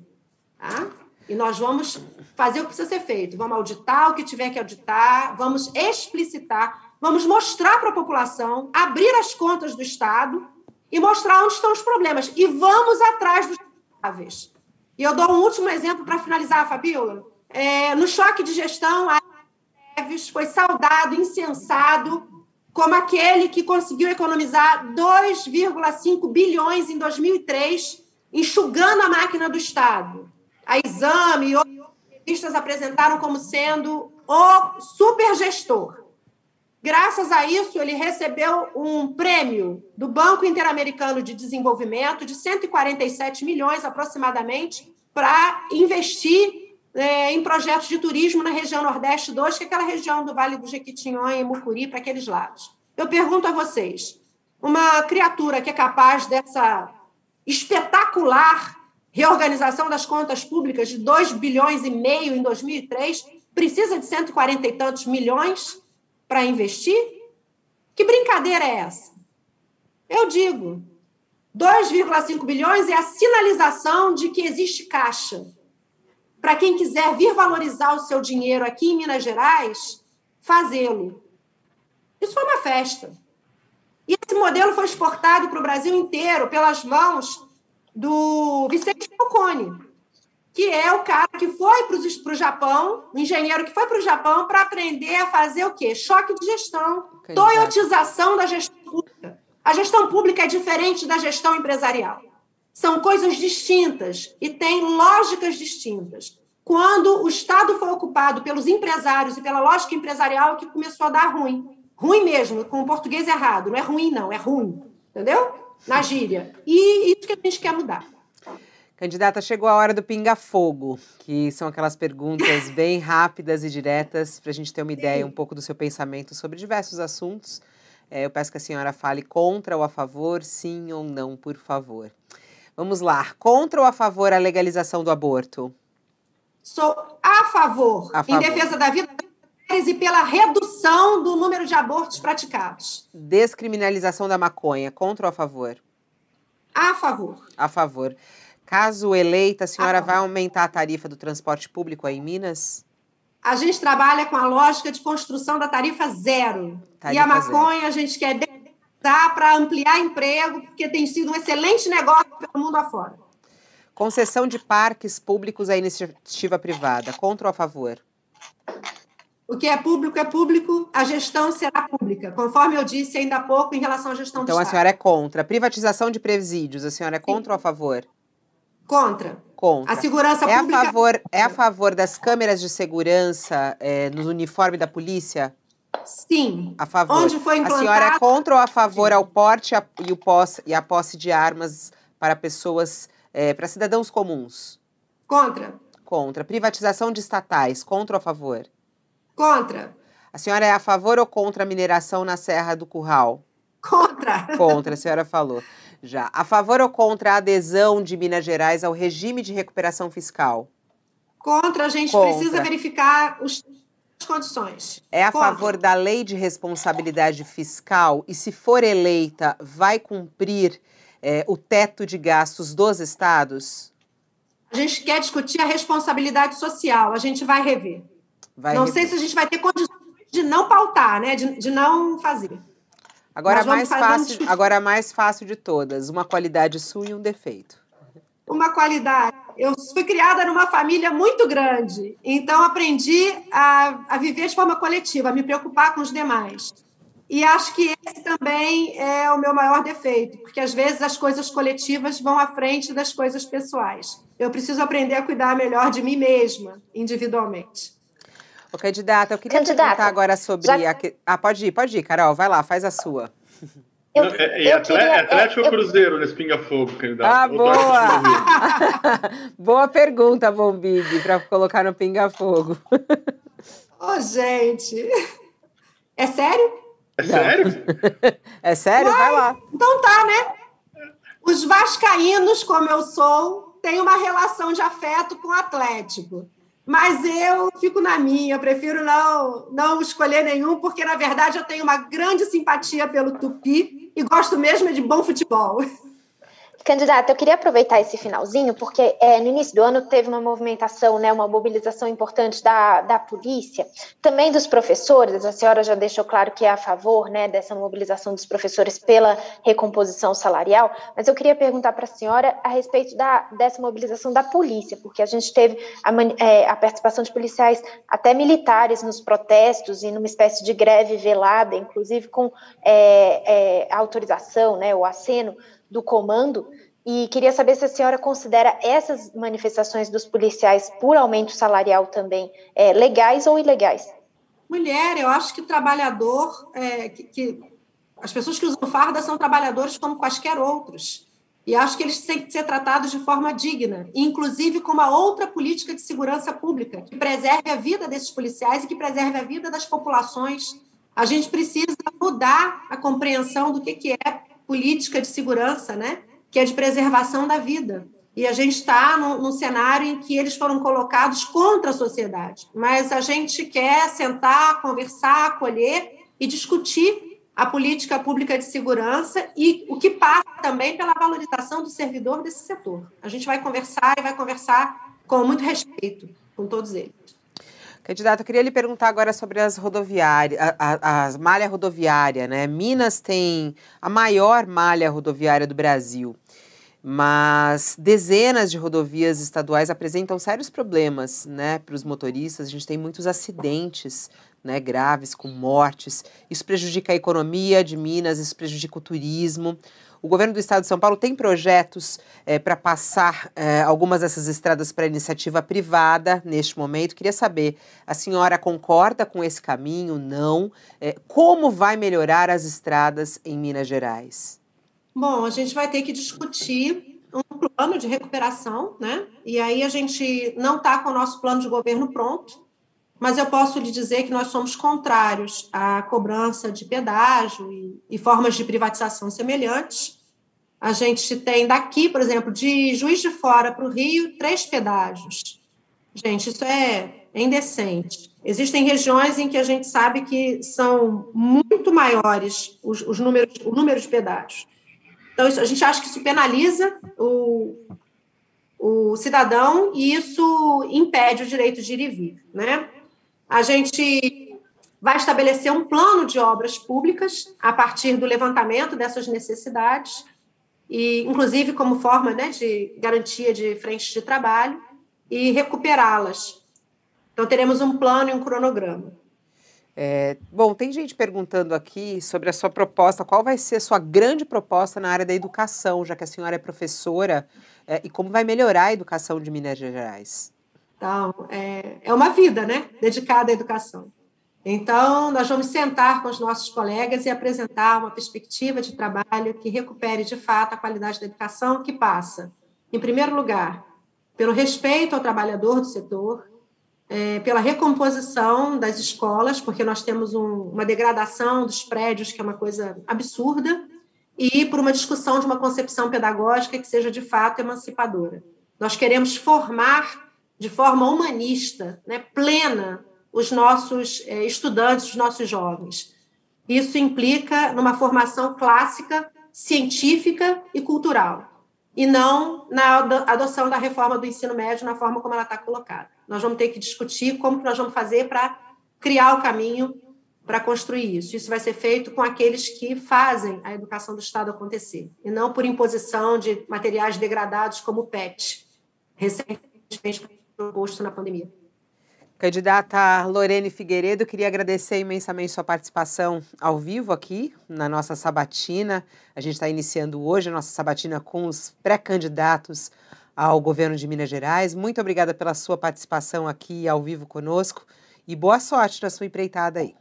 Tá? E nós vamos fazer o que precisa ser feito. Vamos auditar o que tiver que auditar, vamos explicitar, vamos mostrar para a população, abrir as contas do Estado e mostrar onde estão os problemas. E vamos atrás dos responsáveis. E eu dou um último exemplo para finalizar, Fabiola. É, no choque de gestão, a Neves foi saudado, incensado, como aquele que conseguiu economizar 2,5 bilhões em 2003, enxugando a máquina do Estado. A Exame e outros apresentaram como sendo o supergestor. Graças a isso, ele recebeu um prêmio do Banco Interamericano de Desenvolvimento de 147 milhões aproximadamente para investir é, em projetos de turismo na região Nordeste 2, que é aquela região do Vale do Jequitinhonha e Mucuri, para aqueles lados. Eu pergunto a vocês: uma criatura que é capaz dessa espetacular reorganização das contas públicas de 2 bilhões e meio em 2003 precisa de 140 e tantos milhões? Para investir? Que brincadeira é essa? Eu digo, 2,5 bilhões é a sinalização de que existe caixa. Para quem quiser vir valorizar o seu dinheiro aqui em Minas Gerais, fazê-lo. Isso foi uma festa. E esse modelo foi exportado para o Brasil inteiro pelas mãos do Vicente Falcone, que é o cara que foi para o Japão, o engenheiro que foi para o Japão para aprender a fazer o quê? Choque de gestão, toyotização da gestão pública. A gestão pública é diferente da gestão empresarial. São coisas distintas e têm lógicas distintas. Quando o Estado foi ocupado pelos empresários e pela lógica empresarial, que começou a dar ruim. Ruim mesmo, com o português errado. Não é ruim, não, é ruim. Entendeu? Na gíria. E isso que a gente quer mudar. Candidata, chegou a hora do pinga-fogo, que são aquelas perguntas bem rápidas e diretas para a gente ter uma ideia um pouco do seu pensamento sobre diversos assuntos. É, eu peço que a senhora fale contra ou a favor, sim ou não, por favor. Vamos lá. Contra ou a favor a legalização do aborto? Sou a favor, a favor. em defesa da vida e pela redução do número de abortos praticados. Descriminalização da maconha. Contra ou a favor? A favor. A favor. Caso eleita, a senhora a vai aumentar a tarifa do transporte público aí em Minas? A gente trabalha com a lógica de construção da tarifa zero. Tarifa e a maconha zero. a gente quer dar para ampliar emprego, porque tem sido um excelente negócio pelo mundo afora. Concessão de parques públicos à iniciativa privada. Contra ou a favor? O que é público é público, a gestão será pública, conforme eu disse ainda há pouco em relação à gestão então, do Então a senhora é contra. Privatização de presídios, a senhora é contra Sim. ou a favor? Contra. Contra. A segurança é pública. A favor, é a favor das câmeras de segurança é, no uniforme da polícia? Sim. A favor. Onde foi implantado... A senhora é contra ou a favor ao porte e, o posse, e a posse de armas para pessoas, é, para cidadãos comuns? Contra. Contra. Privatização de estatais, contra ou a favor? Contra. A senhora é a favor ou contra a mineração na Serra do Curral? Contra. Contra, a senhora falou. Já. A favor ou contra a adesão de Minas Gerais ao regime de recuperação fiscal? Contra, a gente contra. precisa verificar os, as condições. É a contra. favor da lei de responsabilidade fiscal e, se for eleita, vai cumprir é, o teto de gastos dos estados? A gente quer discutir a responsabilidade social, a gente vai rever. Vai não rever. sei se a gente vai ter condições de não pautar, né? de, de não fazer. Agora, mais fácil, agora a mais fácil de todas, uma qualidade sua e um defeito. Uma qualidade. Eu fui criada numa família muito grande, então aprendi a, a viver de forma coletiva, a me preocupar com os demais. E acho que esse também é o meu maior defeito, porque às vezes as coisas coletivas vão à frente das coisas pessoais. Eu preciso aprender a cuidar melhor de mim mesma, individualmente. Ô, candidata, eu queria candidata, perguntar agora sobre. Já... A... Ah, pode ir, pode ir, Carol, vai lá, faz a sua. Eu, Não, é, é, queria, é Atlético ou Cruzeiro nesse pinga-fogo, candidato? Ah, boa! boa pergunta, Bombig, para colocar no pinga-fogo. Ô, oh, gente! É sério? É sério? é sério? Vai lá. Então tá, né? Os vascaínos, como eu sou, têm uma relação de afeto com o Atlético. Mas eu fico na minha, prefiro não, não escolher nenhum, porque, na verdade, eu tenho uma grande simpatia pelo Tupi e gosto mesmo de bom futebol. Candidata, eu queria aproveitar esse finalzinho, porque é, no início do ano teve uma movimentação, né, uma mobilização importante da, da polícia, também dos professores. A senhora já deixou claro que é a favor né, dessa mobilização dos professores pela recomposição salarial, mas eu queria perguntar para a senhora a respeito da, dessa mobilização da polícia, porque a gente teve a, é, a participação de policiais, até militares, nos protestos e numa espécie de greve velada, inclusive com é, é, autorização, né, o aceno do comando e queria saber se a senhora considera essas manifestações dos policiais por aumento salarial também é, legais ou ilegais. Mulher, eu acho que o trabalhador, é, que, que, as pessoas que usam farda são trabalhadores como quaisquer outros. E acho que eles têm que ser tratados de forma digna, inclusive com uma outra política de segurança pública, que preserve a vida desses policiais e que preserve a vida das populações. A gente precisa mudar a compreensão do que, que é política de segurança, né? que é de preservação da vida. E a gente está num, cenário em que eles foram colocados contra a sociedade. Mas a gente quer sentar, conversar, acolher e discutir a política pública de segurança e o que passa também pela valorização do servidor desse setor. A gente vai conversar e vai conversar com muito respeito com todos eles. Candidata, eu queria lhe perguntar agora sobre as rodoviárias, a, a, malha rodoviária, né? Minas tem a maior malha rodoviária do Brasil, mas dezenas de rodovias estaduais apresentam sérios problemas, né, para os motoristas. A gente tem muitos acidentes, né, graves, com mortes. Isso prejudica a economia de Minas, isso prejudica o turismo. O governo do estado de São Paulo tem projetos é, para passar é, algumas dessas estradas para iniciativa privada neste momento. Queria saber, a senhora concorda com esse caminho? Não? É, como vai melhorar as estradas em Minas Gerais? Bom, a gente vai ter que discutir um plano de recuperação, né? E aí a gente não está com o nosso plano de governo pronto, mas eu posso lhe dizer que nós somos contrários à cobrança de pedágio e, e formas de privatização semelhantes. A gente tem daqui, por exemplo, de Juiz de Fora para o Rio, três pedágios. Gente, isso é, é indecente. Existem regiões em que a gente sabe que são muito maiores os, os números, o número de pedágios. Então, isso, a gente acha que isso penaliza o, o cidadão e isso impede o direito de ir e vir. Né? A gente vai estabelecer um plano de obras públicas a partir do levantamento dessas necessidades, e inclusive como forma né, de garantia de frente de trabalho, e recuperá-las então, teremos um plano e um cronograma. É, bom, tem gente perguntando aqui sobre a sua proposta, qual vai ser a sua grande proposta na área da educação, já que a senhora é professora, é, e como vai melhorar a educação de Minas Gerais? Então, é, é uma vida, né, dedicada à educação. Então, nós vamos sentar com os nossos colegas e apresentar uma perspectiva de trabalho que recupere, de fato, a qualidade da educação, que passa, em primeiro lugar, pelo respeito ao trabalhador do setor, é, pela recomposição das escolas, porque nós temos um, uma degradação dos prédios, que é uma coisa absurda, e por uma discussão de uma concepção pedagógica que seja de fato emancipadora. Nós queremos formar de forma humanista, né, plena, os nossos é, estudantes, os nossos jovens. Isso implica numa formação clássica, científica e cultural, e não na adoção da reforma do ensino médio na forma como ela está colocada. Nós vamos ter que discutir como que nós vamos fazer para criar o caminho para construir isso. Isso vai ser feito com aqueles que fazem a educação do Estado acontecer, e não por imposição de materiais degradados como o PET, recentemente proposto na pandemia. Candidata Lorene Figueiredo, queria agradecer imensamente sua participação ao vivo aqui na nossa sabatina. A gente está iniciando hoje a nossa sabatina com os pré-candidatos ao governo de Minas Gerais. Muito obrigada pela sua participação aqui ao vivo conosco e boa sorte na sua empreitada aí.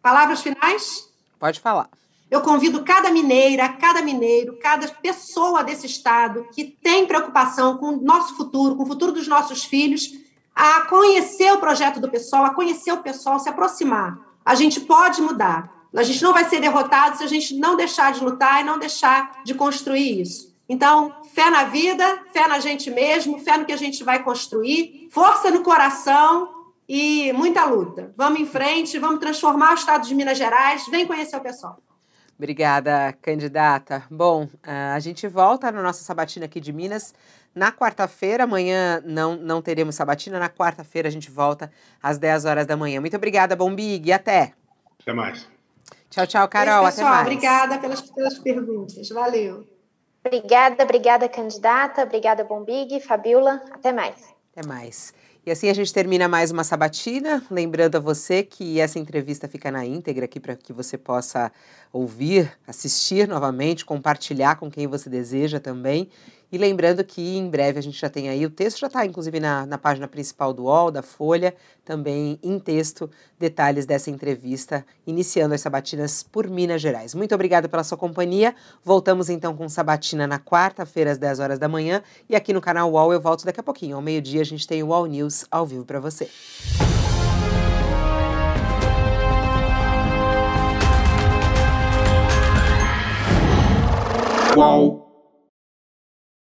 Palavras finais? Pode falar. Eu convido cada mineira, cada mineiro, cada pessoa desse estado que tem preocupação com o nosso futuro, com o futuro dos nossos filhos, a conhecer o projeto do pessoal, a conhecer o pessoal, se aproximar. A gente pode mudar. A gente não vai ser derrotado se a gente não deixar de lutar e não deixar de construir isso. Então, fé na vida, fé na gente mesmo, fé no que a gente vai construir, força no coração e muita luta. Vamos em frente, vamos transformar o estado de Minas Gerais. Vem conhecer o pessoal. Obrigada, candidata. Bom, a gente volta na nossa sabatina aqui de Minas na quarta-feira. Amanhã não, não teremos sabatina. Na quarta-feira a gente volta às 10 horas da manhã. Muito obrigada, Bombig. Até. Até mais. Tchau, tchau, Carol. Beijo, pessoal, até mais. Obrigada pelas, pelas perguntas. Valeu. Obrigada, obrigada, candidata. Obrigada, Bombig, Fabiola. Até mais. Até mais. E assim a gente termina mais uma sabatina. Lembrando a você que essa entrevista fica na íntegra aqui para que você possa ouvir, assistir novamente, compartilhar com quem você deseja também. E lembrando que em breve a gente já tem aí, o texto já está inclusive na, na página principal do UOL, da Folha, também em texto, detalhes dessa entrevista, iniciando as sabatinas por Minas Gerais. Muito obrigada pela sua companhia. Voltamos então com sabatina na quarta-feira, às 10 horas da manhã. E aqui no canal UOL eu volto daqui a pouquinho. Ao meio-dia a gente tem o UOL News ao vivo para você. Uau!